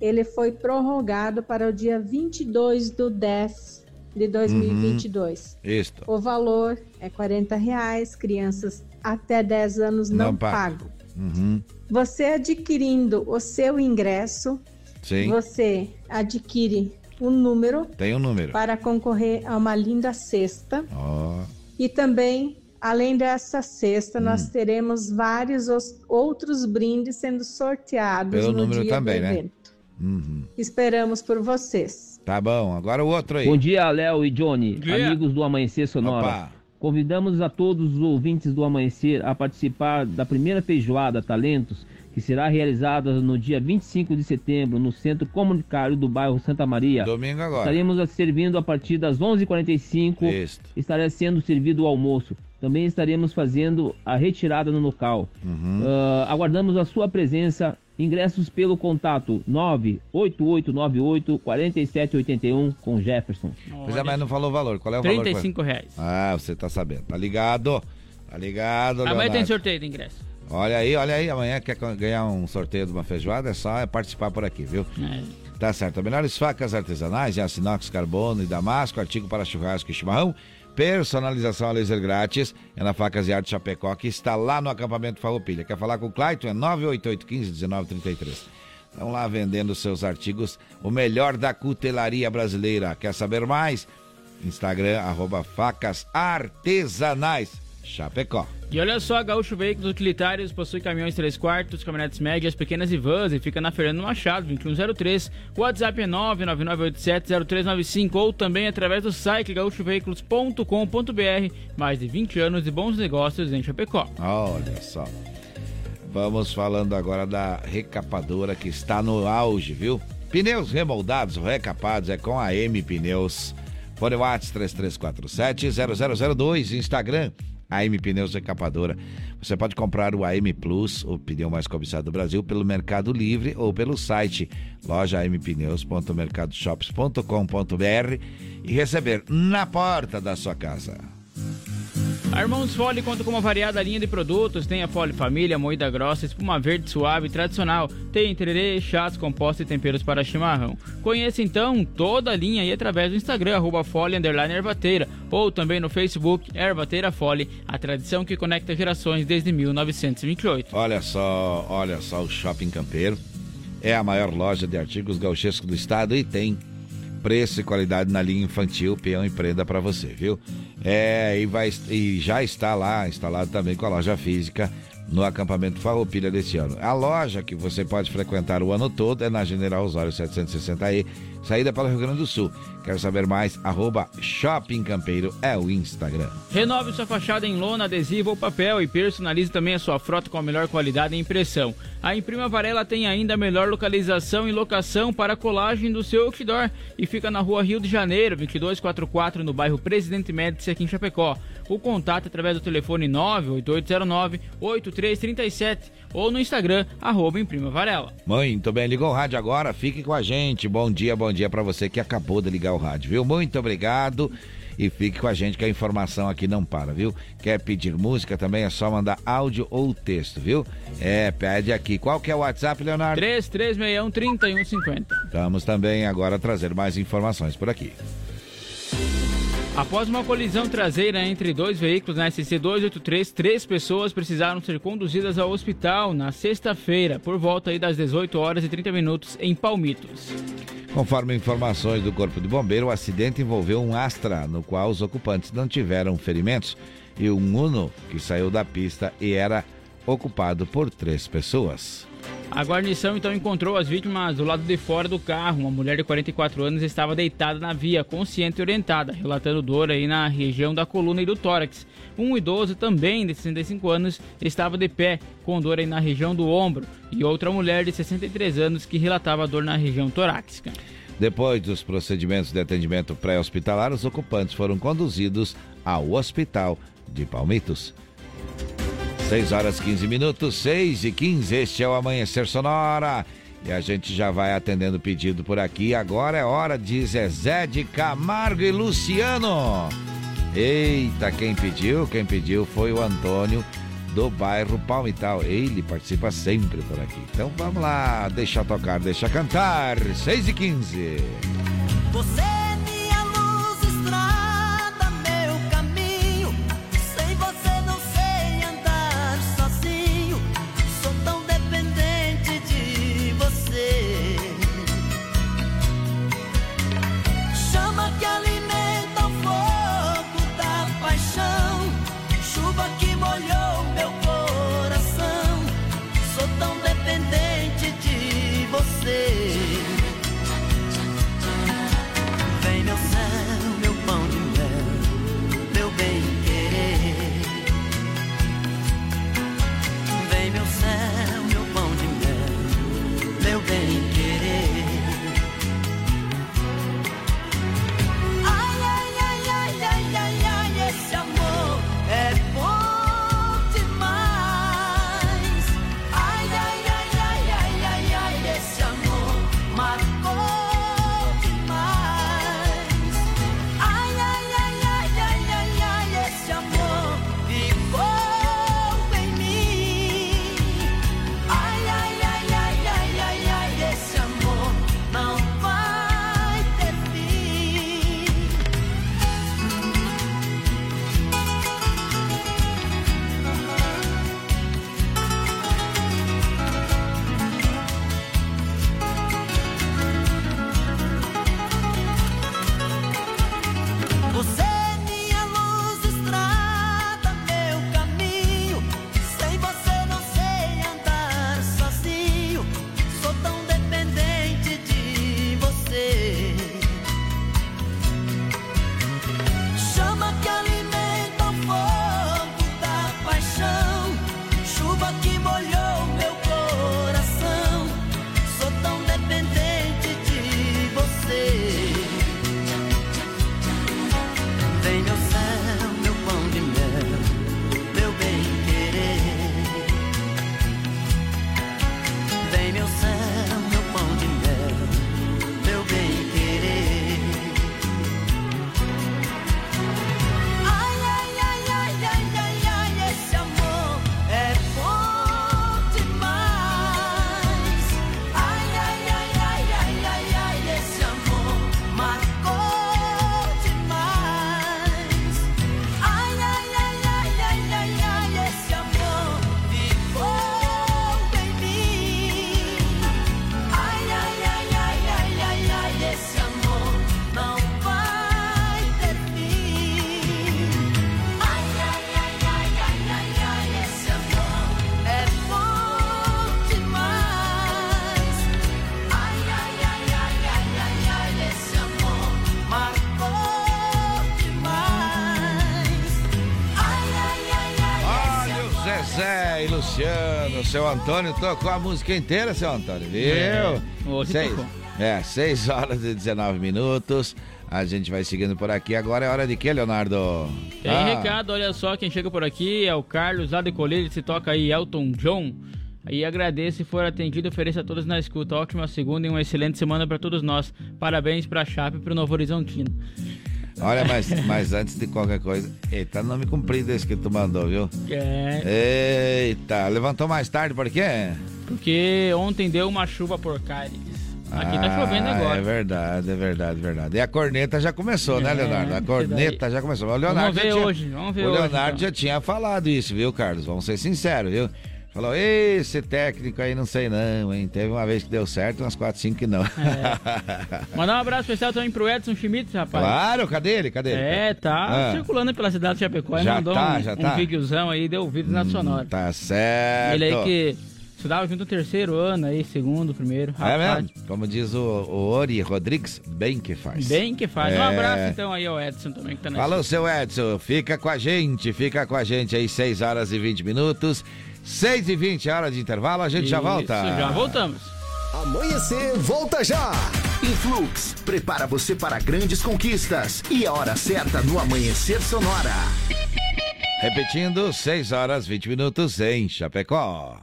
Speaker 36: ele foi prorrogado para o dia 22 do 10 de 2022.
Speaker 1: Isto.
Speaker 36: O valor é 40 reais, crianças até 10 anos não,
Speaker 1: Não paga.
Speaker 36: pagam.
Speaker 1: Uhum.
Speaker 36: Você adquirindo o seu ingresso,
Speaker 1: Sim.
Speaker 36: você adquire um número
Speaker 1: Tem um número.
Speaker 36: para concorrer a uma linda cesta.
Speaker 1: Ó.
Speaker 36: E também, além dessa cesta,
Speaker 1: Hum.
Speaker 36: nós teremos vários os- outros brindes sendo sorteados
Speaker 1: Pelo
Speaker 36: no
Speaker 1: número
Speaker 36: dia
Speaker 1: também,
Speaker 36: do
Speaker 1: né?
Speaker 36: evento.
Speaker 1: Uhum.
Speaker 36: Esperamos por vocês.
Speaker 1: Tá bom. Agora o outro aí.
Speaker 37: Bom dia, Léo e Johnny,
Speaker 1: dia.
Speaker 37: amigos do Amanhecer Sonora.
Speaker 1: Opa.
Speaker 37: Convidamos a todos os ouvintes do Amanhecer a participar da primeira feijoada Talentos, que será realizada no dia 25 de setembro no Centro Comunitário do bairro Santa Maria.
Speaker 1: Domingo agora.
Speaker 37: Estaremos servindo a partir das 11h45.
Speaker 1: Isto.
Speaker 37: Estará sendo servido o almoço. Também estaremos fazendo a retirada no local.
Speaker 1: Uhum.
Speaker 37: Ah, aguardamos a sua presença. Ingressos pelo contato 98898-4781 com Jefferson.
Speaker 1: Pois é, mas não falou o valor. Qual é o valor?
Speaker 37: 35
Speaker 2: reais.
Speaker 1: Ah, você tá sabendo. Tá ligado? Tá ligado,
Speaker 2: Amanhã tem
Speaker 1: Leonardo?
Speaker 2: sorteio de ingresso.
Speaker 1: Olha aí, olha aí. Amanhã quer ganhar um sorteio de uma feijoada? É só participar por aqui, viu? Tá certo. Melhores facas artesanais aço inox, carbono e damasco, artigo para churrasco e chimarrão. Personalização a laser grátis. É na Facas e Arte Chapecó, que está lá no acampamento Farroupilha. Quer falar com o Clayton? É 988151933. Estão lá vendendo seus artigos, o melhor da cutelaria brasileira. Quer saber mais? Instagram, arroba facas artesanais Chapecó.
Speaker 2: E olha só, Gaúcho Veículos Utilitários possui caminhões 3 quartos, caminhonetes médias, pequenas e vans e fica na Fernando Machado, 2103. O WhatsApp é 999870395 ou também através do site gaúchoveículos.com.br. Mais de 20 anos de bons negócios em Chapecó.
Speaker 1: Olha só. Vamos falando agora da recapadora que está no auge, viu? Pneus remoldados, recapados é com a M Pneus. Fone Whats 3347-0002, Instagram, AM Pneus Recapadora. Você pode comprar o AM Plus, o pneu mais cobiçado do Brasil, pelo Mercado Livre ou pelo site loja ampneus.mercadoshops.com.br e receber na porta da sua casa.
Speaker 2: A Irmãos Fole conta com uma variada linha de produtos. Tem a Fole Família, moída grossa, espuma verde suave e tradicional. Tem tererê, chás, compostos e temperos para chimarrão. Conheça então toda a linha aí através do Instagram, arroba Fole Ervateira. Ou também no Facebook, Ervateira Fole, a tradição que conecta gerações desde 1928.
Speaker 1: Olha só, olha só o Shopping Campeiro. É a maior loja de artigos gauchescos do estado e tem preço e qualidade na linha infantil, peão e prenda para você, viu? É, e, vai, e já está lá, instalado também com a loja física no acampamento Farroupilha desse ano. A loja que você pode frequentar o ano todo é na General Osório 760E, saída para o Rio Grande do Sul. Quer saber mais? Arroba Shopping Campeiro é o Instagram.
Speaker 2: Renove sua fachada em lona, adesivo ou papel e personalize também a sua frota com a melhor qualidade e impressão. A Imprima Varela tem ainda a melhor localização e locação para a colagem do seu outdoor e fica na rua Rio de Janeiro, 2244, no bairro Presidente Médici, aqui em Chapecó. O contato é através do telefone 98809-8337 ou no Instagram, arroba Imprima Varela.
Speaker 1: Muito bem, ligou o rádio agora, fique com a gente. Bom dia, bom dia para você que acabou de ligar o rádio, viu? Muito obrigado e fique com a gente que a informação aqui não para, viu? Quer pedir música também é só mandar áudio ou texto, viu? É, pede aqui. Qual que é o WhatsApp, Leonardo?
Speaker 2: 3361-3150.
Speaker 1: Vamos também agora trazer mais informações por aqui.
Speaker 2: Após uma colisão traseira entre dois veículos na SC 283, três pessoas precisaram ser conduzidas ao hospital na sexta-feira, por volta das 18 horas e 30 minutos, em Palmitos.
Speaker 1: Conforme informações do Corpo de Bombeiro, o acidente envolveu um Astra, no qual os ocupantes não tiveram ferimentos, e um Uno que saiu da pista e era ocupado por três pessoas.
Speaker 2: A guarnição então encontrou as vítimas do lado de fora do carro. Uma mulher de 44 anos estava deitada na via, consciente e orientada, relatando dor aí na região da coluna e do tórax. Um idoso também de 65 anos estava de pé, com dor aí na região do ombro, e outra mulher de 63 anos que relatava dor na região torácica.
Speaker 1: Depois dos procedimentos de atendimento pré-hospitalar, os ocupantes foram conduzidos ao hospital de Palmitos. 6 horas 15 minutos, 6 e 15. Este é o Amanhecer Sonora. E a gente já vai atendendo o pedido por aqui. Agora é hora de Zezé de Camargo e Luciano. Eita, quem pediu? Quem pediu foi o Antônio do bairro Palmital. Ele participa sempre por aqui. Então vamos lá, deixa tocar, deixa cantar. 6 e 15.
Speaker 23: Você
Speaker 1: Antônio tocou a música inteira, seu Antônio, viu?
Speaker 2: É, hoje
Speaker 1: seis,
Speaker 2: tocou.
Speaker 1: é, 6 horas e 19 minutos. A gente vai seguindo por aqui. Agora é hora de quê, Leonardo?
Speaker 2: Tem
Speaker 1: Ah,
Speaker 2: recado, olha só, quem chega por aqui é o Carlos lá de Colheira, se toca aí Elton John. Aí agradeço e for atendido, ofereço a todos na escuta. Ótima segunda e uma excelente semana para todos nós. Parabéns pra Chape e pro Novo Horizontino.
Speaker 1: Olha, mas, mas antes de qualquer coisa. Eita, nome comprido esse que tu mandou, viu?
Speaker 2: É,
Speaker 1: Eita, levantou mais tarde por quê?
Speaker 2: porque ontem deu uma chuva porcaria. Aqui tá
Speaker 1: Ah,
Speaker 2: chovendo agora.
Speaker 1: É verdade, é verdade, é verdade. E a corneta já começou, né,
Speaker 2: É,
Speaker 1: Leonardo? A corneta já começou. O Leonardo
Speaker 2: Vamos ver
Speaker 1: tinha-
Speaker 2: hoje, vamos ver
Speaker 1: O
Speaker 2: hoje,
Speaker 1: Leonardo
Speaker 2: então.
Speaker 1: já tinha falado isso, viu, Carlos? Vamos ser sinceros, viu? Falou, esse técnico aí não sei não, hein? Teve uma vez que deu certo, umas 4, 5 que não.
Speaker 2: Mandar um abraço especial também pro Edson Schmitz, rapaz.
Speaker 1: claro, cadê ele? Cadê ele?
Speaker 2: É, tá
Speaker 1: Ah.
Speaker 2: circulando pela cidade de Chapecó. e
Speaker 1: Já
Speaker 2: mandou
Speaker 1: tá,
Speaker 2: um,
Speaker 1: já
Speaker 2: um
Speaker 1: tá.
Speaker 2: videozão aí, deu vídeos na sonora.
Speaker 1: Tá certo.
Speaker 2: Ele aí que estudava junto no terceiro ano aí, segundo, primeiro.
Speaker 1: É
Speaker 2: rapaz.
Speaker 1: mesmo? Como diz o, o Ori Rodrigues, bem que faz.
Speaker 2: Bem que faz. Um
Speaker 1: É.
Speaker 2: abraço então aí ao Edson também que tá na
Speaker 1: Falou, seu Edson. Fica com a gente, fica com a gente aí, 6 horas e 20 minutos. 6 e 20, hora de intervalo, a gente já
Speaker 2: Isso,
Speaker 1: volta.
Speaker 2: já voltamos.
Speaker 24: Amanhecer, volta já!
Speaker 8: Influx prepara você para grandes conquistas e a hora certa no Amanhecer Sonora.
Speaker 1: Repetindo, 6 horas 20 minutos em Chapecó.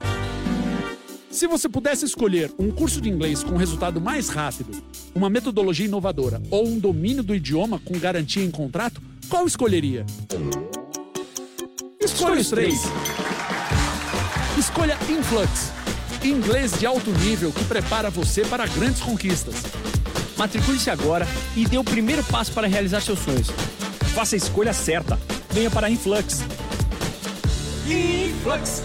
Speaker 27: Se você pudesse escolher um curso de inglês com resultado mais rápido, uma metodologia inovadora ou um domínio do idioma com garantia em contrato, qual escolheria? Escolha os três. Escolha Influx. Inglês de alto nível que prepara você para grandes conquistas.
Speaker 29: Matricule-se agora e dê o primeiro passo para realizar seus sonhos. Faça a escolha certa. Venha para Influx.
Speaker 24: Influx.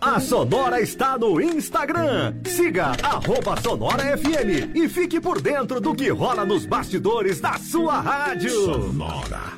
Speaker 32: A Sonora está no Instagram. Siga arroba Sonora FM e fique por dentro do que rola nos bastidores da sua rádio. Sonora.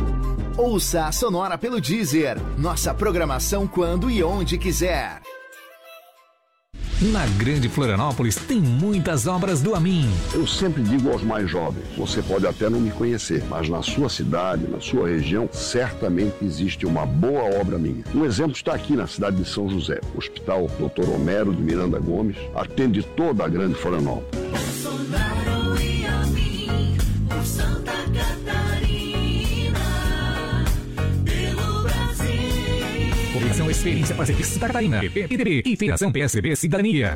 Speaker 8: Ouça a Sonora pelo Deezer. Nossa programação quando e onde quiser.
Speaker 38: Na Grande Florianópolis tem muitas obras do Amin.
Speaker 39: Eu sempre digo aos mais jovens: você pode até não me conhecer, mas na sua cidade, na sua região, certamente existe uma boa obra minha. Um exemplo está aqui na cidade de São José. O Hospital Dr. Homero de Miranda Gomes atende toda a Grande Florianópolis.
Speaker 11: Bolsonaro
Speaker 38: Experiência Parceria Santa Catarina. PP, PTB e Federação PSB Cidadania.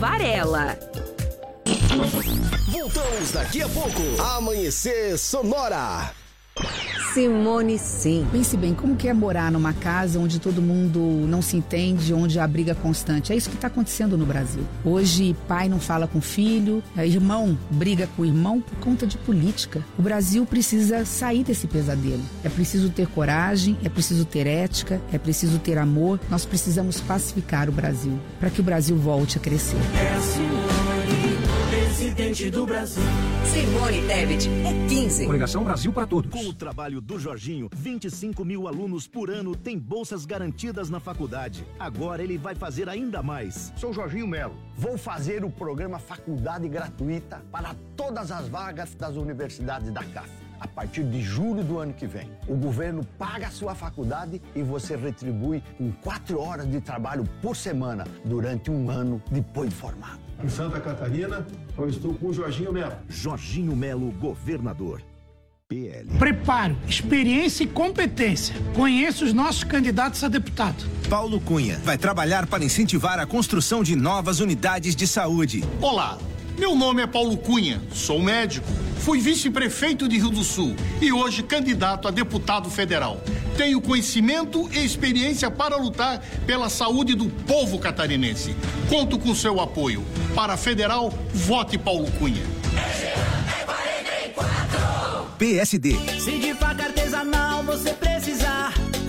Speaker 12: Varela.
Speaker 24: Voltamos daqui a pouco. Amanhecer Sonora.
Speaker 15: Simone sim.
Speaker 40: Pense bem, como que é morar numa casa onde todo mundo não se entende, onde há briga constante? É isso que está acontecendo no Brasil. Hoje, pai não fala com filho, é, irmão briga com irmão por conta de política. O Brasil precisa sair desse pesadelo. É preciso ter coragem, é preciso ter ética, é preciso ter amor. Nós precisamos pacificar o Brasil para que o Brasil volte a crescer.
Speaker 35: É a Simone, presidente do Brasil.
Speaker 15: Simone Tebet é 15.
Speaker 41: Coligação Brasil para todos.
Speaker 42: Com o trabalho do Jorginho, 25 mil alunos por ano têm bolsas garantidas na faculdade. Agora ele vai fazer ainda mais.
Speaker 18: Sou Jorginho Melo. Vou fazer o programa Faculdade Gratuita para todas as vagas das universidades da CAF. A partir de julho do ano que vem, o governo paga a sua faculdade e você retribui com quatro horas de trabalho por semana durante um ano depois de formado.
Speaker 42: Em Santa Catarina, eu estou com o Jorginho Melo. Jorginho Melo, governador. PL.
Speaker 43: Preparo, experiência e competência. Conheço os nossos candidatos a deputado.
Speaker 44: Paulo Cunha vai trabalhar para incentivar a construção de novas unidades de saúde.
Speaker 45: Olá, meu nome é Paulo Cunha, sou médico, fui vice-prefeito de Rio do Sul e hoje candidato a deputado federal. Tenho conhecimento e experiência para lutar pela saúde do povo catarinense. Conto com seu apoio. Para federal, vote Paulo Cunha.
Speaker 44: PSD.
Speaker 35: Se de faca artesanal você precisar,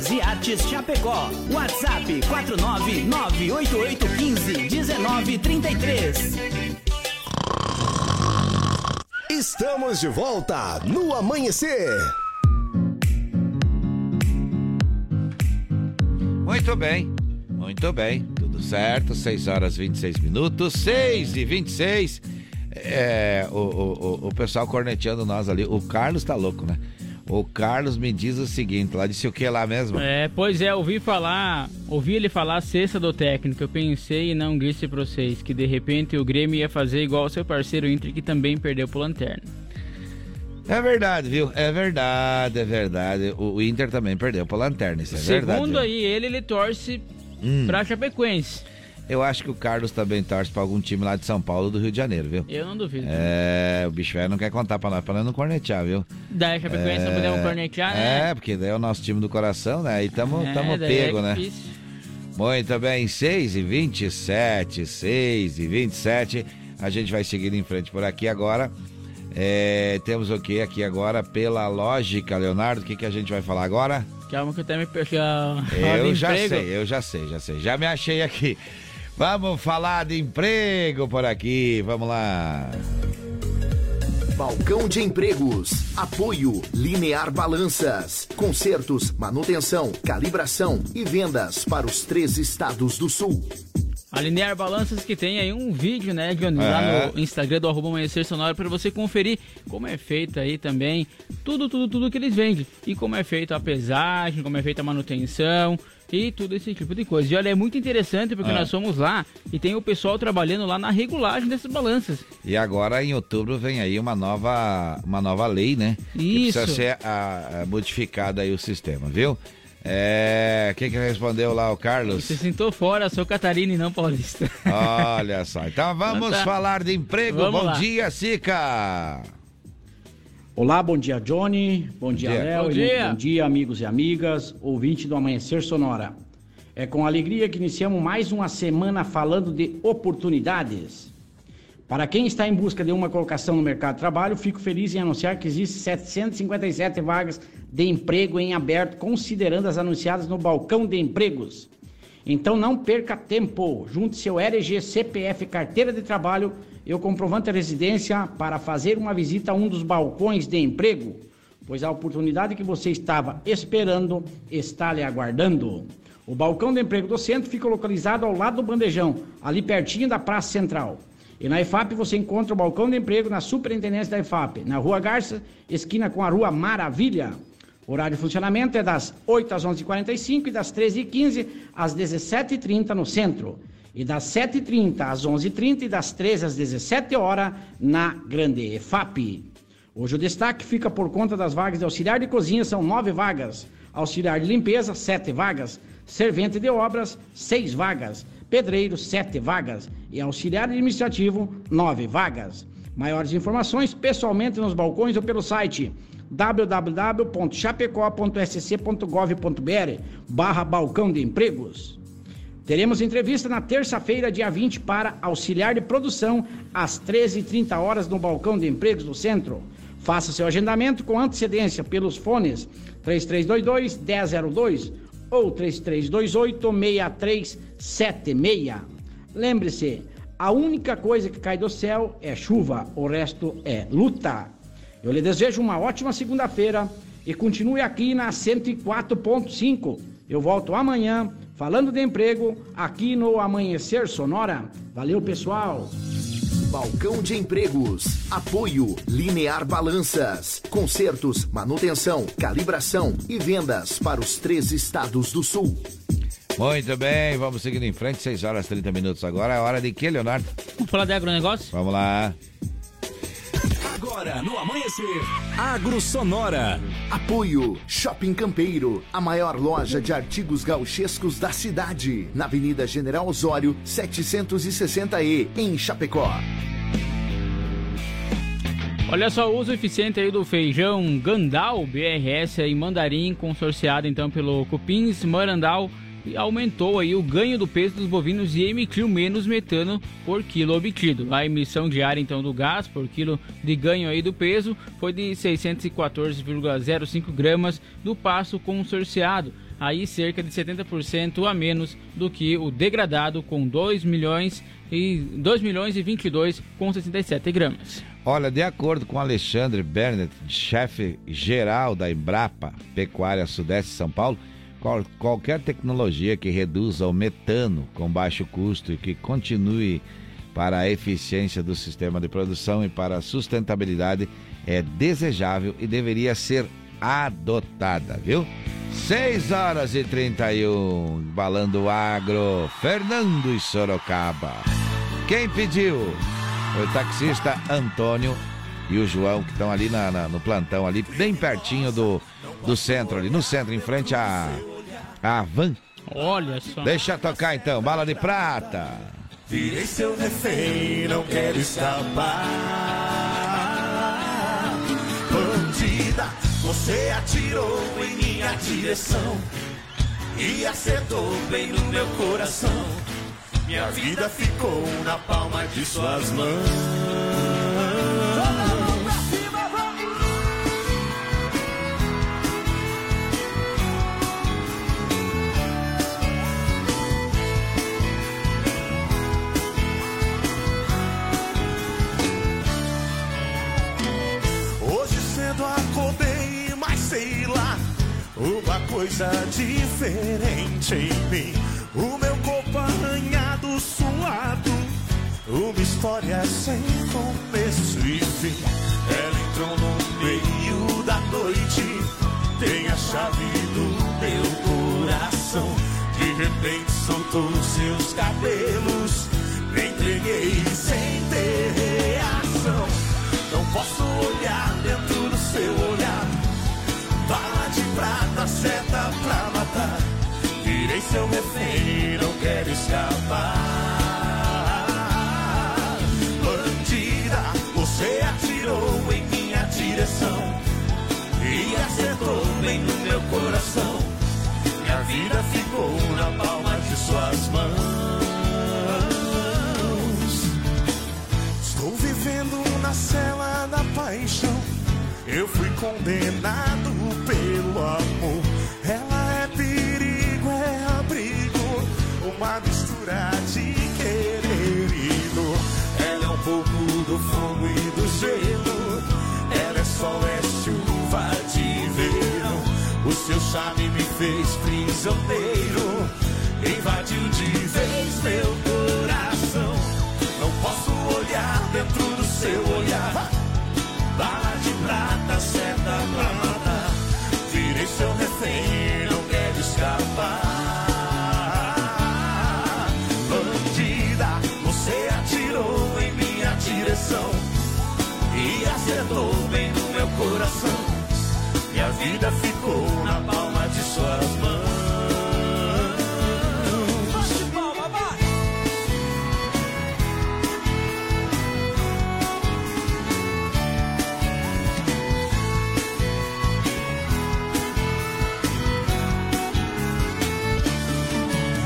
Speaker 35: Facas e Artes Chapecó. WhatsApp 49988151933.
Speaker 24: Estamos de volta no amanhecer.
Speaker 1: Muito bem, muito bem, tudo certo, 6 horas 26 minutos, 6 e 26. É, o, o, o- o pessoal corneteando nós ali, o Carlos tá louco, né? O Carlos me diz o seguinte, lá disse o que lá mesmo?
Speaker 2: É, pois é, ouvi falar, ouvi ele falar a cesta do técnico. Eu pensei e não disse pra vocês que de repente o Grêmio ia fazer igual ao seu parceiro Inter, que também perdeu pro Lanterna.
Speaker 1: É verdade, viu? É verdade, é verdade. O, o Inter também perdeu pra Lanterna, isso é verdade.
Speaker 2: Segundo aí, ele, ele torce
Speaker 1: Hum.
Speaker 2: pra Chapecoense.
Speaker 1: Eu acho que o Carlos também torce pra algum time lá de São Paulo ou do Rio de Janeiro, viu?
Speaker 2: Eu não duvido.
Speaker 1: É, o bicho velho não quer contar pra nós, pra nós não cornetear, viu?
Speaker 2: Da Chapecoense não podemos cornetear, né?
Speaker 1: É, porque daí é o nosso time do coração, né? Aí tamo,
Speaker 2: É,
Speaker 1: tamo
Speaker 2: daí é
Speaker 1: pego, né?
Speaker 2: difícil.
Speaker 1: Muito bem, 6 e 27, 6 e 27. A gente vai seguindo em frente por aqui agora. É, temos o que aqui agora? Pela lógica, Leonardo, o que, que a gente vai falar agora?
Speaker 2: Calma que eu até me perdi a
Speaker 1: Eu já sei, eu já sei, já sei. Já me achei aqui. Vamos falar de emprego por aqui. Vamos lá.
Speaker 8: Balcão de Empregos. Apoio Linear Balanças. Consertos, manutenção, calibração e vendas para os três estados do sul.
Speaker 2: A Linear Balanças que tem aí um vídeo, né, Johnny, lá
Speaker 1: É.
Speaker 2: no Instagram do arroba Amanhecer Sonora para você conferir como é feito aí também tudo, tudo, tudo que eles vendem. E como é feita a pesagem, como é feita a manutenção e tudo esse tipo de coisa. E olha, é muito interessante porque
Speaker 1: É.
Speaker 2: nós fomos lá e tem o pessoal trabalhando lá na regulagem dessas balanças.
Speaker 1: E agora em outubro vem aí uma nova, uma nova lei, né? Que
Speaker 2: Isso.
Speaker 1: precisa ser a, a- modificado aí o sistema, viu? É. Quem que respondeu lá, o Carlos?
Speaker 2: Você sentou fora, sou Catarina e não paulista.
Speaker 1: Olha só. Então vamos
Speaker 2: Então tá.
Speaker 1: falar de emprego.
Speaker 2: Vamos
Speaker 1: Bom
Speaker 2: lá.
Speaker 1: dia, Sica.
Speaker 46: Olá, bom dia, Johnny. Bom dia,
Speaker 1: dia.
Speaker 46: Léo.
Speaker 2: Bom dia.
Speaker 46: Bom dia, amigos e amigas, ouvinte do Amanhecer Sonora. É com alegria que iniciamos mais uma semana falando de oportunidades. Para quem está em busca de uma colocação no mercado de trabalho, fico feliz em anunciar que existem 757 vagas de emprego em aberto, considerando as anunciadas no balcão de empregos. Então não perca tempo. Junte seu RG, CPF, carteira de trabalho e o comprovante de residência para fazer uma visita a um dos balcões de emprego, pois a oportunidade que você estava esperando está lhe aguardando. O balcão de emprego do centro fica localizado ao lado do bandejão, ali pertinho da Praça Central. E na EFAP você encontra o balcão de emprego na Superintendência da EFAP, na Rua Garça, esquina com a Rua Maravilha. Horário de funcionamento é das 8 às 11h45 e das 13h15 às 17h30 no centro. E das 7h30 às 11h30 e das 13 às 17 horas na Grande EFAP. Hoje o destaque fica por conta das vagas de auxiliar de cozinha, são nove vagas. Auxiliar de limpeza, sete vagas. Servente de obras, seis vagas. Pedreiro, sete vagas. E auxiliar administrativo, nove vagas. Maiores informações pessoalmente nos balcões ou pelo site www.chapecó.sc.gov.br barra balcão de empregos. Teremos entrevista na terça-feira, dia 20, para auxiliar de produção, às 13h30 horas no balcão de empregos do centro. Faça seu agendamento com antecedência pelos fones 3322-1002 ou 3328-6376. Lembre-se, a única coisa que cai do céu é chuva, o resto é luta. Eu lhe desejo uma ótima segunda-feira e continue aqui na 104.5. Eu volto amanhã falando de emprego aqui no Amanhecer Sonora. Valeu, pessoal!
Speaker 8: Balcão de Empregos. Apoio Linear Balanças. Consertos, manutenção, calibração e vendas para os três estados do sul.
Speaker 1: Muito bem, vamos seguindo em frente, 6 horas e 30 minutos agora. É hora de quê, Leonardo?
Speaker 2: Vamos falar de agronegócio?
Speaker 1: Vamos lá.
Speaker 35: Agora no Amanhecer, Agro Sonora.
Speaker 8: Apoio Shopping Campeiro, a maior loja de artigos gauchescos da cidade, na Avenida General Osório, 760E, em Chapecó.
Speaker 2: Olha só, o uso eficiente aí do feijão Gandal BRS em mandarim, consorciado então pelo Cupins Marandal, aumentou aí o ganho do peso dos bovinos e emitiu menos metano por quilo obtido. A emissão diária então do gás por quilo de ganho aí do peso foi de 614,05 gramas do passo consorciado, aí cerca de 70% a menos do que o degradado com 2 milhões e 2 milhões e 22 com 67 gramas.
Speaker 1: Olha, de acordo com Alexandre Bernett, chefe geral da Embrapa Pecuária Sudeste de São Paulo, qual- qualquer tecnologia que reduza o metano com baixo custo e que continue para a eficiência do sistema de produção e para a sustentabilidade é desejável e deveria ser adotada, viu? 6 horas e 31, balando agro, Fernando e Sorocaba. Quem pediu? Foi o taxista Antônio e o João, que estão ali na- na- no plantão, ali, bem pertinho do, do centro, ali, no centro, em frente à, à van.
Speaker 2: Olha só.
Speaker 1: Deixa tocar então, bala de prata.
Speaker 11: Virei seu refém, não quero escapar. Bandida, você atirou em minha direção e acertou bem no meu coração. Minha vida ficou na palma de suas mãos. Coisa diferente em mim. O meu corpo arranhado, suado, uma história sem começo e fim. Ela entrou no meio da noite, tem a chave do meu coração. De repente soltou seus cabelos, me entreguei sem ter reação. Não posso olhar dentro do seu olhar. Prata, seta pra matar. Virei seu refém, não quero escapar. Bandida, você atirou em minha direção e acertou bem no meu coração. Minha vida ficou na palma de suas mãos. Estou vivendo na cela da paixão. Eu fui condenado pelo amor. Ela é perigo, é abrigo, uma mistura de querer e dor. Ela é um pouco do fogo e do gelo. Ela é sol, é chuva de verão. O seu charme me fez prisioneiro. Invadiu vida ficou na palma de suas mãos.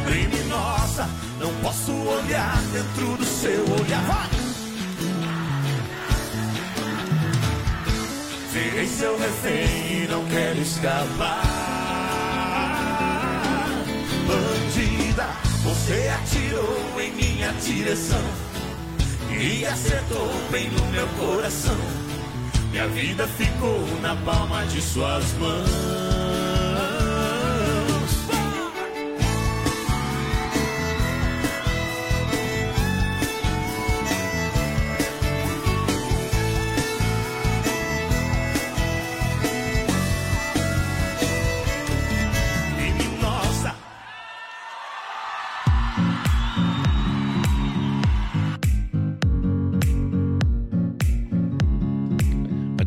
Speaker 11: Criminosa, não posso olhar dentro do seu olhar. Vai! Virei seu refém não quero escapar. Bandida, você atirou em minha direção e acertou bem no meu coração. Minha vida ficou na palma de suas mãos.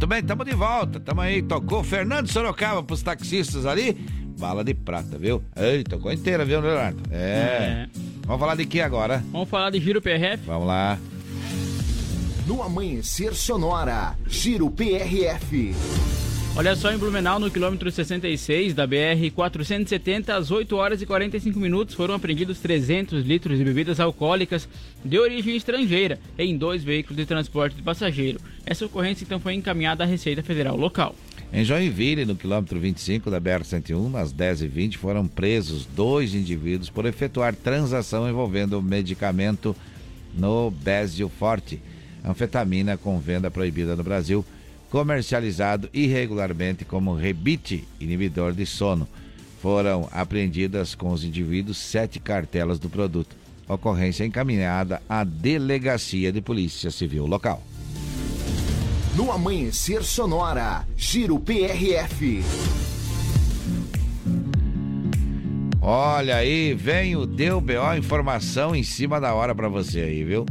Speaker 1: Muito bem, estamos de volta. Estamos aí. Tocou Fernando Sorocaba pros taxistas ali. Bala de prata, viu? Ei, tocou inteira, viu, Leonardo? É. Vamos falar de que agora?
Speaker 2: Vamos falar de Giro PRF?
Speaker 1: Vamos lá.
Speaker 8: No Amanhecer Sonora, Giro PRF.
Speaker 2: Olha só, em Blumenau, no quilômetro 66 da BR 470, às 8 horas e 45 minutos, foram apreendidos 300 litros de bebidas alcoólicas de origem estrangeira em dois veículos de transporte de passageiro. Essa ocorrência então foi encaminhada à Receita Federal local.
Speaker 1: Em Joinville, no quilômetro 25 da BR-101, às 10h20, foram presos dois indivíduos por efetuar transação envolvendo medicamento no Bésio Forte, anfetamina com venda proibida no Brasil, comercializado irregularmente como rebite inibidor de sono. Foram apreendidas com os indivíduos sete cartelas do produto. Ocorrência encaminhada à Delegacia de Polícia Civil local.
Speaker 8: No Amanhecer Sonora, Giro PRF.
Speaker 1: Olha aí, vem o Deu BO informação em cima da hora pra você aí, viu?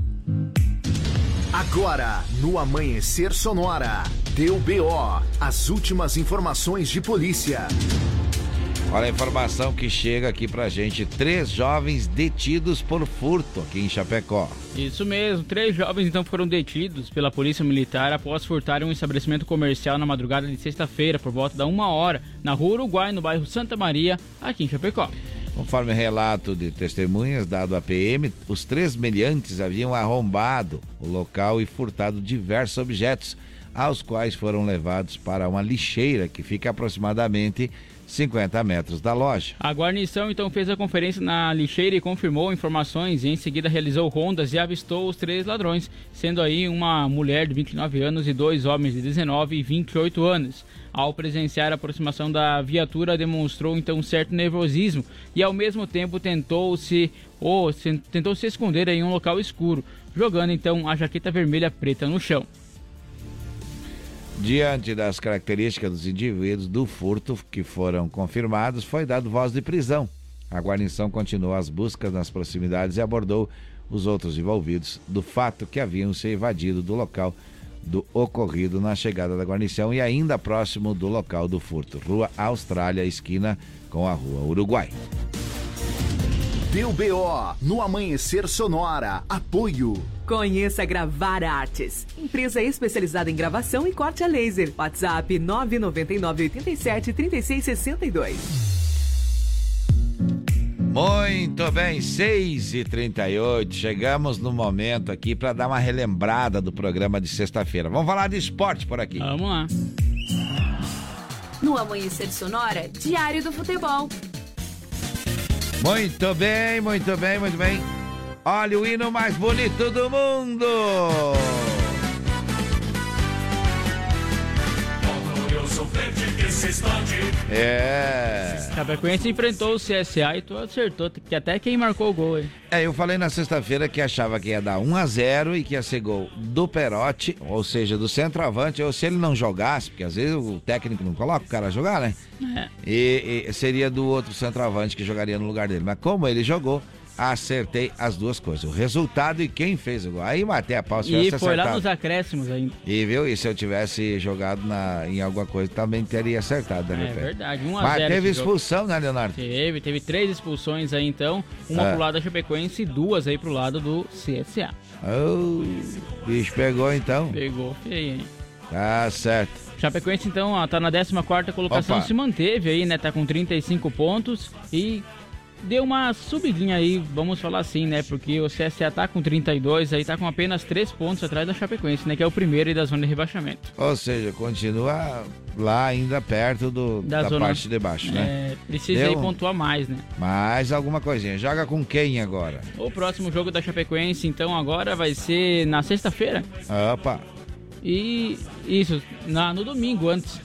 Speaker 8: Agora, no Amanhecer Sonora, deu BO, as últimas informações de polícia.
Speaker 1: Olha a informação que chega aqui pra gente. Três jovens detidos por furto aqui em Chapecó.
Speaker 2: Isso mesmo, três jovens então foram detidos pela Polícia Militar após furtarem um estabelecimento comercial na madrugada de sexta-feira, por volta da uma hora, na rua Uruguai, no bairro Santa Maria, aqui em Chapecó.
Speaker 1: Conforme relato de testemunhas dado à PM, os três meliantes haviam arrombado o local e furtado diversos objetos, aos quais foram levados para uma lixeira que fica aproximadamente 50 metros da loja.
Speaker 2: A guarnição então fez a conferência na lixeira e confirmou informações e em seguida realizou rondas e avistou os três ladrões, sendo aí uma mulher de 29 anos e dois homens de 19 e 28 anos. Ao presenciar a aproximação da viatura, demonstrou então um certo nervosismo e ao mesmo tempo tentou se ou tentou se esconder em um local escuro, jogando então a jaqueta vermelha preta no chão.
Speaker 1: Diante das características dos indivíduos do furto que foram confirmados, foi dado voz de prisão. A guarnição continuou as buscas nas proximidades e abordou os outros envolvidos do fato que haviam se evadido do local do ocorrido na chegada da guarnição e ainda próximo do local do furto, Rua Austrália, esquina com a Rua Uruguai.
Speaker 8: Deu BO no Amanhecer Sonora. Apoio.
Speaker 47: Conheça Gravar Artes, empresa especializada em gravação e corte a laser. WhatsApp 999 87 36 62.
Speaker 1: Muito bem, 6 e 38 chegamos no momento aqui para dar uma relembrada do programa de sexta-feira. Vamos falar de esporte por aqui.
Speaker 2: Vamos lá.
Speaker 12: No Amanhecer Sonora, Diário do Futebol.
Speaker 1: Muito bem, muito bem, muito bem. Olha o hino mais bonito do mundo. É.
Speaker 2: Chapecoense enfrentou o CSA e tu acertou, que até quem marcou o gol aí.
Speaker 1: É, eu falei na sexta-feira que achava que ia dar 1 a 0 e que ia ser gol do Perotti, ou seja, do centroavante, ou se ele não jogasse, porque às vezes o técnico não coloca o cara a jogar, né?
Speaker 2: É.
Speaker 1: E, e seria do outro centroavante que jogaria no lugar dele. Mas como ele jogou, acertei as duas coisas. O resultado e quem fez o gol. Aí matei a pau se
Speaker 2: E foi lá
Speaker 1: acertado.
Speaker 2: nos acréscimos ainda.
Speaker 1: E viu? E se eu tivesse jogado na, em alguma coisa, também teria acertado, né,
Speaker 2: É verdade, 1 a
Speaker 1: Mas
Speaker 2: 0
Speaker 1: teve
Speaker 2: esse
Speaker 1: expulsão, né, Leonardo?
Speaker 2: Teve, teve três expulsões aí então, uma
Speaker 1: É.
Speaker 2: pro lado da Chapecoense e duas aí pro lado do CSA.
Speaker 1: Ô, bicho pegou então.
Speaker 2: Pegou feio, hein?
Speaker 1: Tá certo.
Speaker 2: Chapecoense então ó, tá na 14 colocação,
Speaker 1: Opa.
Speaker 2: se manteve aí, né? Tá com 35 pontos e deu uma subidinha aí, vamos falar assim, né? Porque o CSA tá com 32, aí tá com apenas 3 pontos atrás da Chapecoense, né? Que é o primeiro aí da zona de rebaixamento.
Speaker 1: Ou seja, continua lá ainda perto do,
Speaker 2: Da
Speaker 1: da,
Speaker 2: zona-
Speaker 1: parte de baixo, né?
Speaker 2: É, precisa
Speaker 1: Deu
Speaker 2: aí pontuar mais, né?
Speaker 1: Mais alguma coisinha. Joga com quem agora?
Speaker 2: O próximo jogo da Chapecoense, então, agora vai ser na sexta-feira.
Speaker 1: Opa.
Speaker 2: E isso, na, no domingo antes.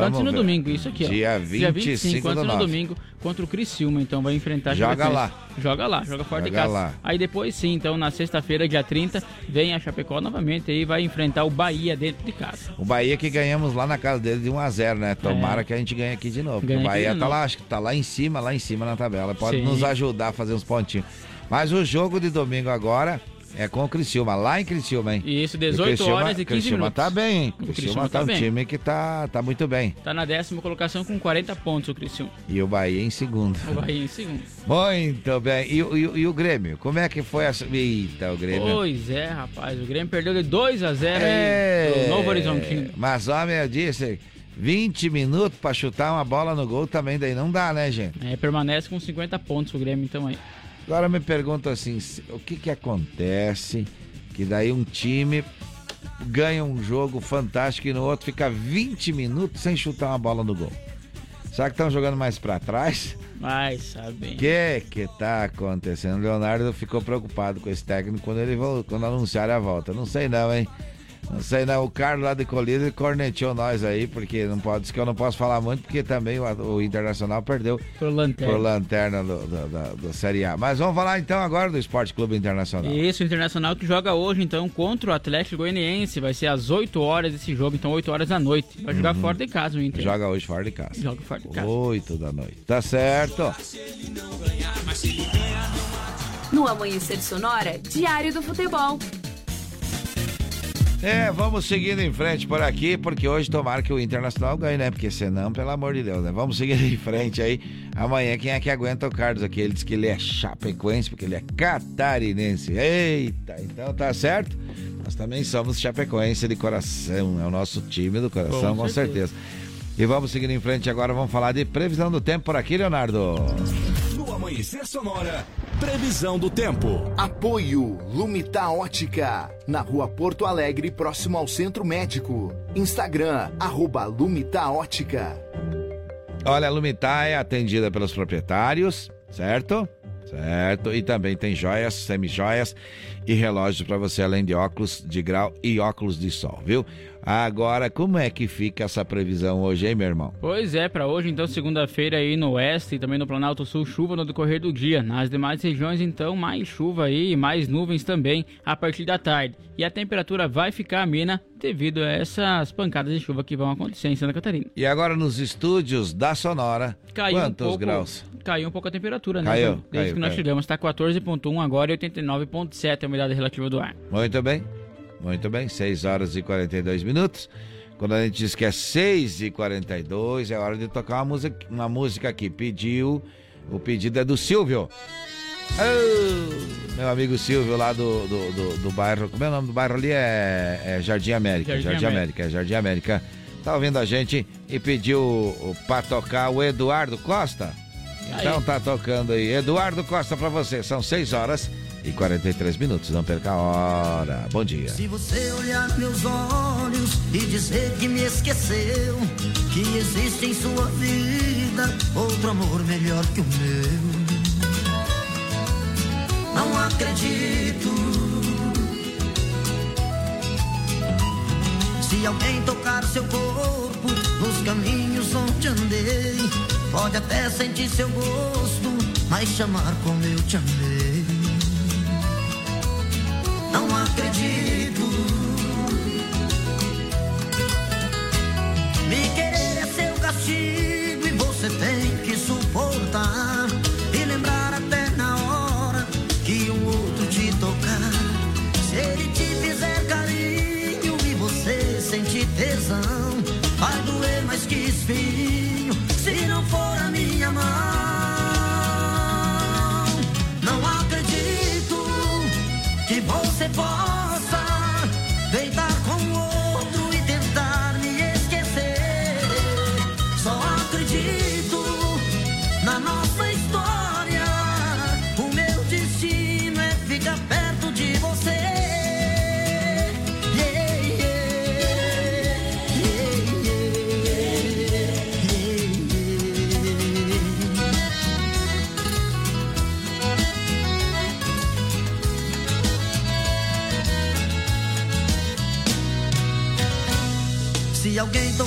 Speaker 1: Vamos
Speaker 2: antes no
Speaker 1: ver.
Speaker 2: domingo, isso aqui, ó.
Speaker 1: Dia 25
Speaker 2: antes
Speaker 1: do
Speaker 2: no
Speaker 1: nove.
Speaker 2: domingo, contra o Criciúma, então vai enfrentar a
Speaker 1: Joga
Speaker 2: Chapecoense.
Speaker 1: lá.
Speaker 2: Joga lá, joga fora de
Speaker 1: Joga
Speaker 2: casa.
Speaker 1: lá.
Speaker 2: Aí depois sim, então na sexta-feira, dia 30, vem a Chapecó novamente e vai enfrentar o Bahia dentro de casa.
Speaker 1: O Bahia que ganhamos lá na casa dele de 1 a 0 né? Tomara
Speaker 2: É.
Speaker 1: que a gente ganhe aqui de novo.
Speaker 2: Ganha
Speaker 1: o Bahia
Speaker 2: de
Speaker 1: tá
Speaker 2: novo.
Speaker 1: lá, acho que tá lá em cima, lá em cima na tabela. Pode
Speaker 2: Sim.
Speaker 1: nos ajudar a fazer uns pontinhos. Mas o jogo de domingo agora é com o Criciúma, lá em Criciúma, hein?
Speaker 2: Isso,
Speaker 1: E o
Speaker 2: 18
Speaker 1: Criciúma-
Speaker 2: horas e 15
Speaker 1: Criciúma
Speaker 2: minutos.
Speaker 1: tá bem, hein?
Speaker 2: O
Speaker 1: Criciúma,
Speaker 2: Criciúma
Speaker 1: tá,
Speaker 2: tá
Speaker 1: um
Speaker 2: bem.
Speaker 1: time que tá, tá muito bem.
Speaker 2: Tá na décima colocação com 40 pontos o Criciúma.
Speaker 1: E o Bahia em segundo.
Speaker 2: O Bahia em segundo.
Speaker 1: Muito bem. E, o- e e o Grêmio? Como é que foi essa. Eita, o Grêmio.
Speaker 2: Pois é, rapaz. O Grêmio perdeu de 2 a 0
Speaker 1: É,
Speaker 2: aí Novo Horizontino.
Speaker 1: Mas, homem, eu disse, 20 minutos pra chutar uma bola no gol também, daí não dá, né, gente?
Speaker 2: É, permanece com 50 pontos o Grêmio então aí.
Speaker 1: Agora me pergunto assim, o que que acontece que daí um time ganha um jogo fantástico e no outro fica 20 minutos sem chutar uma bola no gol? Será que estão jogando mais pra trás?
Speaker 2: Vai, sabe.
Speaker 1: O que que tá acontecendo? O Leonardo ficou preocupado com esse técnico quando ele quando anunciaram a volta. Não sei não, hein? Não sei não. O Carlos lá de Colina ele corneteou nós aí, porque não pode, que eu não posso falar muito, porque também o, o Internacional perdeu
Speaker 2: Por lanterna.
Speaker 1: por lanterna do, do, da- do Série A. Mas vamos falar então agora do Esporte Clube Internacional.
Speaker 2: Isso, o Internacional que joga hoje, então, contra o Atlético Goianiense. Vai ser às 8 horas esse jogo, então 8 horas da noite. Vai jogar
Speaker 1: Uhum.
Speaker 2: fora de casa o Inter.
Speaker 1: Joga hoje fora de casa.
Speaker 2: Joga fora de casa.
Speaker 1: 8 da noite. Tá certo.
Speaker 12: No Amanhecer Sonora, Diário do Futebol.
Speaker 1: É, vamos seguindo em frente por aqui, porque hoje tomara que o Internacional ganhe, né? Porque senão, pelo amor de Deus, né? Vamos seguindo em frente aí. Amanhã, quem é que aguenta o Carlos aqui? Ele diz que ele é chapecoense, porque ele é catarinense. Eita, então tá certo? Nós também somos chapecoense de coração, é o nosso time do coração,
Speaker 35: Com
Speaker 1: com, certeza. E vamos seguindo em frente agora, vamos falar de previsão do tempo por aqui, Leonardo.
Speaker 35: No Amanhecer Sonora, previsão do tempo.
Speaker 8: Apoio Lumita Ótica, na rua Porto Alegre, próximo ao Centro Médico. Instagram, arroba Lumita Ótica.
Speaker 1: Olha, a Lumitar é atendida pelos proprietários, certo? Certo. E também tem joias, semi-joias e relógios para você, além de óculos de grau e óculos de sol, viu? Agora, como é que fica essa previsão hoje, hein, meu irmão?
Speaker 2: Pois é, para hoje, então, segunda-feira aí no oeste e também no Planalto Sul, chuva no decorrer do dia. Nas demais regiões, então, mais chuva aí e mais nuvens também a partir da tarde. E a temperatura vai ficar amena devido a essas pancadas de chuva que vão acontecer em Santa Catarina.
Speaker 1: E agora nos estúdios da Sonora,
Speaker 2: Caiu
Speaker 1: quantos
Speaker 2: um pouco,
Speaker 1: graus?
Speaker 2: Caiu um pouco a temperatura, né?
Speaker 1: Caiu,
Speaker 2: Desde
Speaker 1: caiu,
Speaker 2: que nós
Speaker 1: caiu.
Speaker 2: chegamos, tá 14.1 agora e 89.7 a umidade relativa do ar.
Speaker 1: Muito bem, muito bem, 6 horas e 42 minutos. Quando a gente diz que é 6 e 42 é hora de tocar uma música, uma música aqui. Pediu, o pedido é do Silvio. Ô, meu amigo Silvio lá do, do, do, do bairro, como é o nome do bairro ali? É, é Jardim América,
Speaker 2: Jardim
Speaker 1: Jardim,
Speaker 2: América.
Speaker 1: América, Jardim América. Tá ouvindo a gente e pediu pra tocar o Eduardo Costa. Então
Speaker 23: Aí.
Speaker 1: tá tocando aí. Eduardo Costa pra você, são 6 horas e 43 minutos, não perca a hora. Bom dia.
Speaker 23: Se você olhar meus olhos e dizer que me esqueceu, que existe em sua vida outro amor melhor que o meu. Não acredito. Se alguém tocar seu corpo nos caminhos onde andei, pode até sentir seu gosto, mas chamar como eu te amei não acredito. Me querer é seu castigo e você tem que suportar. E lembrar até na
Speaker 48: hora que um outro te tocar. Se ele te fizer carinho e você sentir tesão, vai doer mais que espinho se não for a minha mão.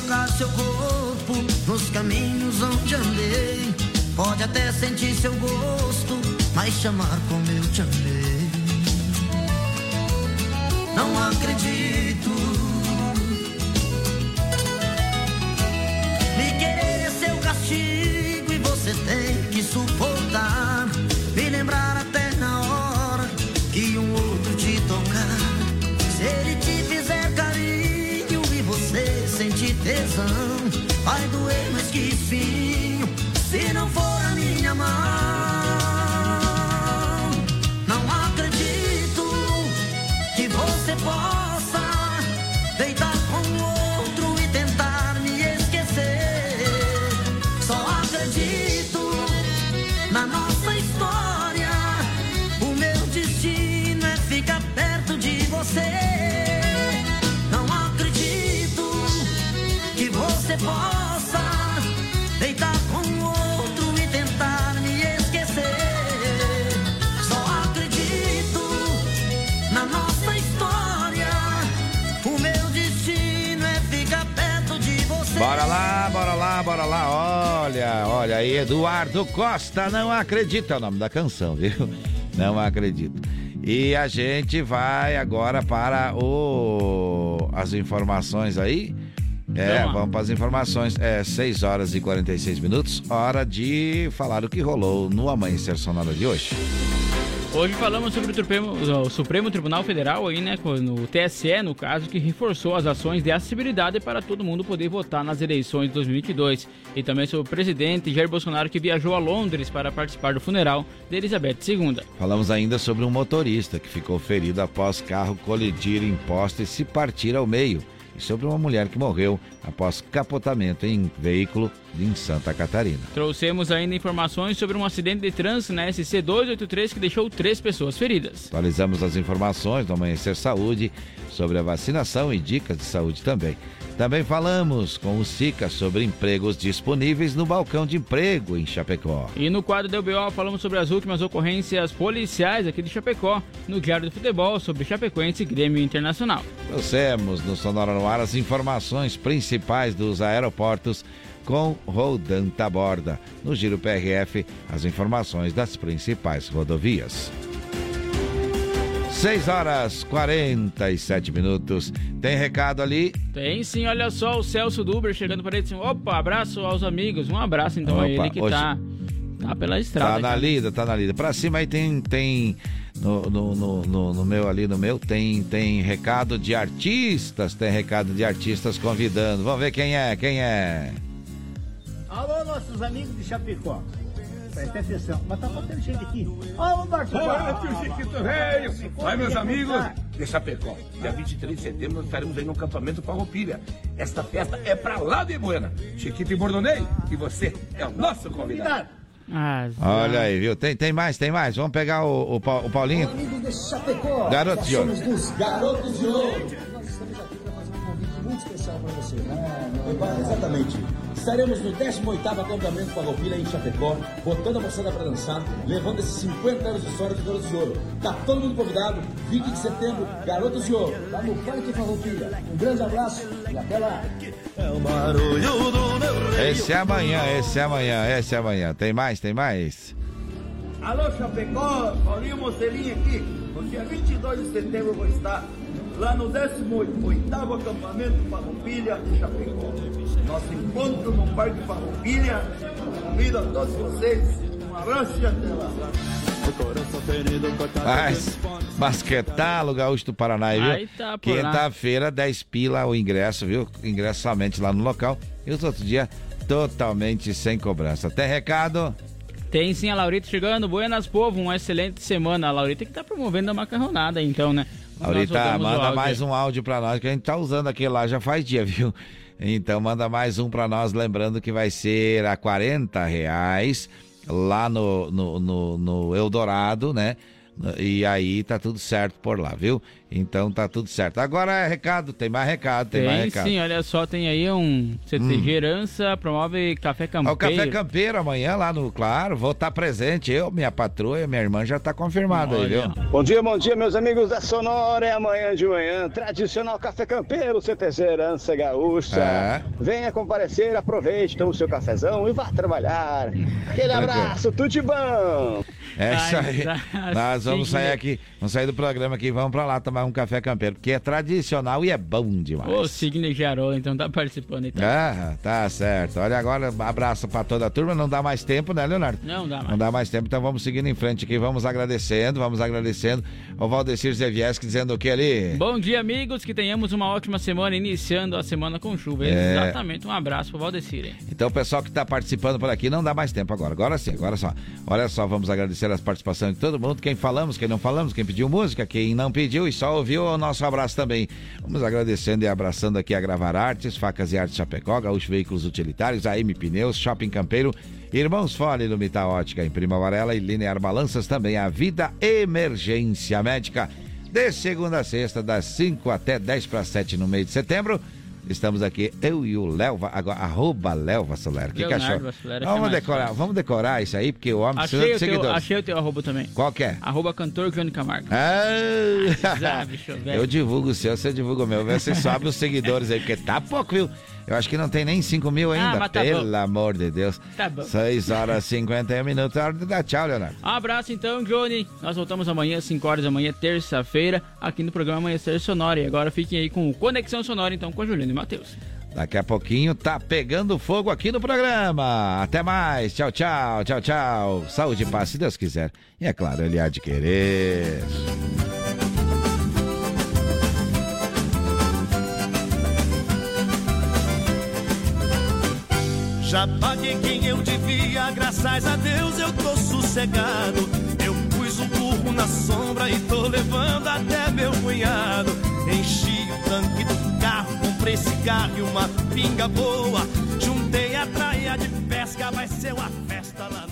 Speaker 48: Tocar seu corpo nos caminhos onde andei, pode até sentir seu gosto, mas chamar como eu te amei. Não acredito. Me querer é seu castigo e você tem que suportar. Me lembrar até na hora que um outro te tocar. Se ele te fizer carinho tesão, vai doer mais que espinho se não for a minha mão.
Speaker 1: Olha, aí, Eduardo Costa, não acredita, é o nome da canção, viu? Não acredito. E a gente vai agora para o as informações aí. É,
Speaker 2: vamos
Speaker 1: para as informações. É 6 horas e 46 minutos, hora de falar o que rolou no Amanhecer Sonora de hoje.
Speaker 2: Hoje falamos sobre o Supremo, o Supremo Tribunal Federal aí, né, no TSE, no caso, que reforçou as ações de acessibilidade para todo mundo poder votar nas eleições de 2022. E também sobre o presidente Jair Bolsonaro que viajou a Londres para participar do funeral de Elizabeth II.
Speaker 1: Falamos ainda sobre um motorista que ficou ferido após carro colidir em poste e se partir ao meio. E sobre uma mulher que morreu após capotamento em veículo em Santa Catarina.
Speaker 2: Trouxemos ainda informações sobre um acidente de trânsito na SC 283 que deixou três pessoas feridas.
Speaker 1: Atualizamos as informações do Amanhecer Saúde sobre a vacinação e dicas de saúde também. Também falamos com o SICA sobre empregos disponíveis no balcão de emprego em Chapecó.
Speaker 2: E no quadro do BO falamos sobre as últimas ocorrências policiais aqui de Chapecó, no Diário do Futebol, sobre Chapecoense e Grêmio Internacional.
Speaker 1: Trouxemos no Sonora no Ar as informações principais dos aeroportos com Rodan Taborda. No Giro PRF, as informações das principais rodovias. 6 horas 47 minutos. Tem recado ali?
Speaker 2: Tem sim, olha só o Celso Duber chegando para ele assim, opa, abraço aos amigos, um abraço então a
Speaker 1: Opa,
Speaker 2: ele que
Speaker 1: hoje-
Speaker 2: tá, tá pela estrada.
Speaker 1: Tá na
Speaker 2: cara.
Speaker 1: lida, tá na lida. Pra cima aí tem. tem no, no, no, no- no meu ali, no meu, tem, tem recado de artistas. Tem recado de artistas convidando. Vamos ver quem é, quem é.
Speaker 49: Alô, nossos amigos de Chapecó. Presta atenção, mas tá faltando gente aqui. Ó, o Bartolomeu.
Speaker 50: Ô, tio Chiquito Velho! Vai, meus amigos de Chapecó. Dia 23 de setembro nós estaremos aí no acampamento Farroupilha. Esta festa é pra lá de Buena. Chiquito e Bordonei, e você é o nosso convidado.
Speaker 2: Ah,
Speaker 1: Olha aí, viu? Tem, tem mais, tem mais. Vamos pegar o, o, o Paulinho.
Speaker 49: Amigos de Chapecó.
Speaker 1: Garotos de ouro.
Speaker 49: Garotos de Ouro. Muito especial para você. Né? Exatamente. Estaremos no 18º acampamento Farroupilha em Chapecó, botando a moçada para dançar, levando esses 50 anos de história de Garotos de Ouro. Tá todo mundo convidado, 20 de setembro, Garotos de Ouro, lá no Parque Farroupilha. Um grande abraço e até lá. É
Speaker 1: Esse é amanhã, esse é amanhã, esse é amanhã. Tem mais, tem mais?
Speaker 51: Alô, Chapecó, Paulinho Mocelinho aqui. No dia 22 de setembro eu vou estar lá no 18º acampamento Farroupilha, em Chapecó. Nosso encontro no Parque Farroupilha. Convido a todos vocês. Um abraço e até lá.
Speaker 1: Mas, mas que tal o Gaúcho do Paraná, viu?
Speaker 2: Aí tá.
Speaker 1: Quinta-feira, 10 pila o ingresso, viu? Ingresso somente lá no local. E os outros dias, totalmente sem cobrança. Tem recado?
Speaker 2: Tem sim a Laurita chegando. Buenas, povo, uma excelente semana. A Laurita que tá promovendo a macarronada, então, né? O
Speaker 1: manda mais um áudio pra nós, que a gente tá usando aquele lá já faz dia, viu? Então manda mais um pra nós, lembrando que vai ser a 40 reais lá no, no, no, no Eldorado, né? E aí tá tudo certo por lá, viu? Então tá tudo certo. Agora é recado, tem mais recado, tem, mais
Speaker 2: Tem
Speaker 1: recado.
Speaker 2: sim, olha só, tem aí um CTG
Speaker 1: Hum.
Speaker 2: Herança, promove café campeiro.
Speaker 1: O Café Campeiro amanhã lá no Claro, vou estar presente. Eu, minha patroa, minha irmã já tá confirmado aí, viu?
Speaker 52: Bom dia, bom dia, meus amigos da Sonora. É amanhã de manhã, tradicional café campeiro, CTC Herança Gaúcha.
Speaker 1: É.
Speaker 52: Venha comparecer, aproveite, tome o seu cafezão e vá trabalhar. Aquele abraço, tudo de bom.
Speaker 1: É isso aí. Nós vamos sair aqui, vamos sair do programa aqui, vamos pra lá tomar um café campeiro, porque é tradicional e é bom demais.
Speaker 2: O Sidney Jarola, então tá participando aí. Tá?
Speaker 1: Ah, tá certo. Olha agora, abraço pra toda a turma. Não dá mais tempo, né, Leonardo?
Speaker 2: Não dá mais.
Speaker 1: Não dá mais tempo, então vamos seguindo em frente aqui. Vamos agradecendo, vamos agradecendo. O Valdecir Zevieski dizendo o que ali?
Speaker 2: Bom dia, amigos, que tenhamos uma ótima semana, iniciando a semana com chuva.
Speaker 1: É.
Speaker 2: Exatamente, um abraço pro Valdecir. hein?
Speaker 1: Então, o pessoal que está participando por aqui, não dá mais tempo agora. Agora sim, agora só. Olha só, vamos agradecer as participações de todo mundo. Quem falamos, quem não falamos, quem pediu música, quem não pediu e só ouviu, o nosso abraço também. Vamos agradecendo e abraçando aqui a Gravar Artes, Facas e Artes Chapecó, Gaúcho Veículos Utilitários, AM Pneus, Shopping Campeiro, Irmãos Fole, Lumita Ótica, Imprima Varela e Linear Balanças também. A Vida Emergência Médica. De segunda a sexta, das 5 até 10 para 7 no mês de setembro. Estamos aqui, eu e o Léo, agora, arroba Léo Vassolera. O que, achou?
Speaker 2: Vassolera,
Speaker 1: vamos,
Speaker 2: que mais
Speaker 1: decorar,
Speaker 2: fácil.
Speaker 1: vamos decorar isso aí, porque o homem precisa de
Speaker 2: o, teu,
Speaker 1: seguidores.
Speaker 2: achei o teu arroba também.
Speaker 1: Qual que é?
Speaker 2: Arroba cantor Johnny Camargo.
Speaker 1: Ah,
Speaker 2: Ah, bicho
Speaker 1: eu divulgo o seu, você divulga o meu. Se sobe os seguidores aí, porque tá pouco, viu? Eu acho que não tem nem 5 mil ainda,
Speaker 2: Ah, tá
Speaker 1: pelo
Speaker 2: bom.
Speaker 1: amor de Deus.
Speaker 2: Tá bom.
Speaker 1: 6 horas e 51 minutos, é hora de dar tchau, Leonardo.
Speaker 2: Um abraço então, Johnny. Nós voltamos amanhã, às 5 horas da manhã, terça-feira, aqui no programa Amanhecer Sonora. E agora fiquem aí com o Conexão Sonora, então, com a Juliana e Matheus.
Speaker 1: Daqui a pouquinho tá pegando fogo aqui no programa. Até mais. Tchau, tchau, tchau, tchau. Saúde e paz, se Deus quiser. E é claro, ele há de querer.
Speaker 11: Já paguei quem eu devia, graças a Deus eu tô sossegado. Eu pus um burro na sombra e tô levando até meu cunhado. Enchi o tanque do carro, comprei cigarro e uma pinga boa. Juntei a traia de pesca, vai ser uma festa lá.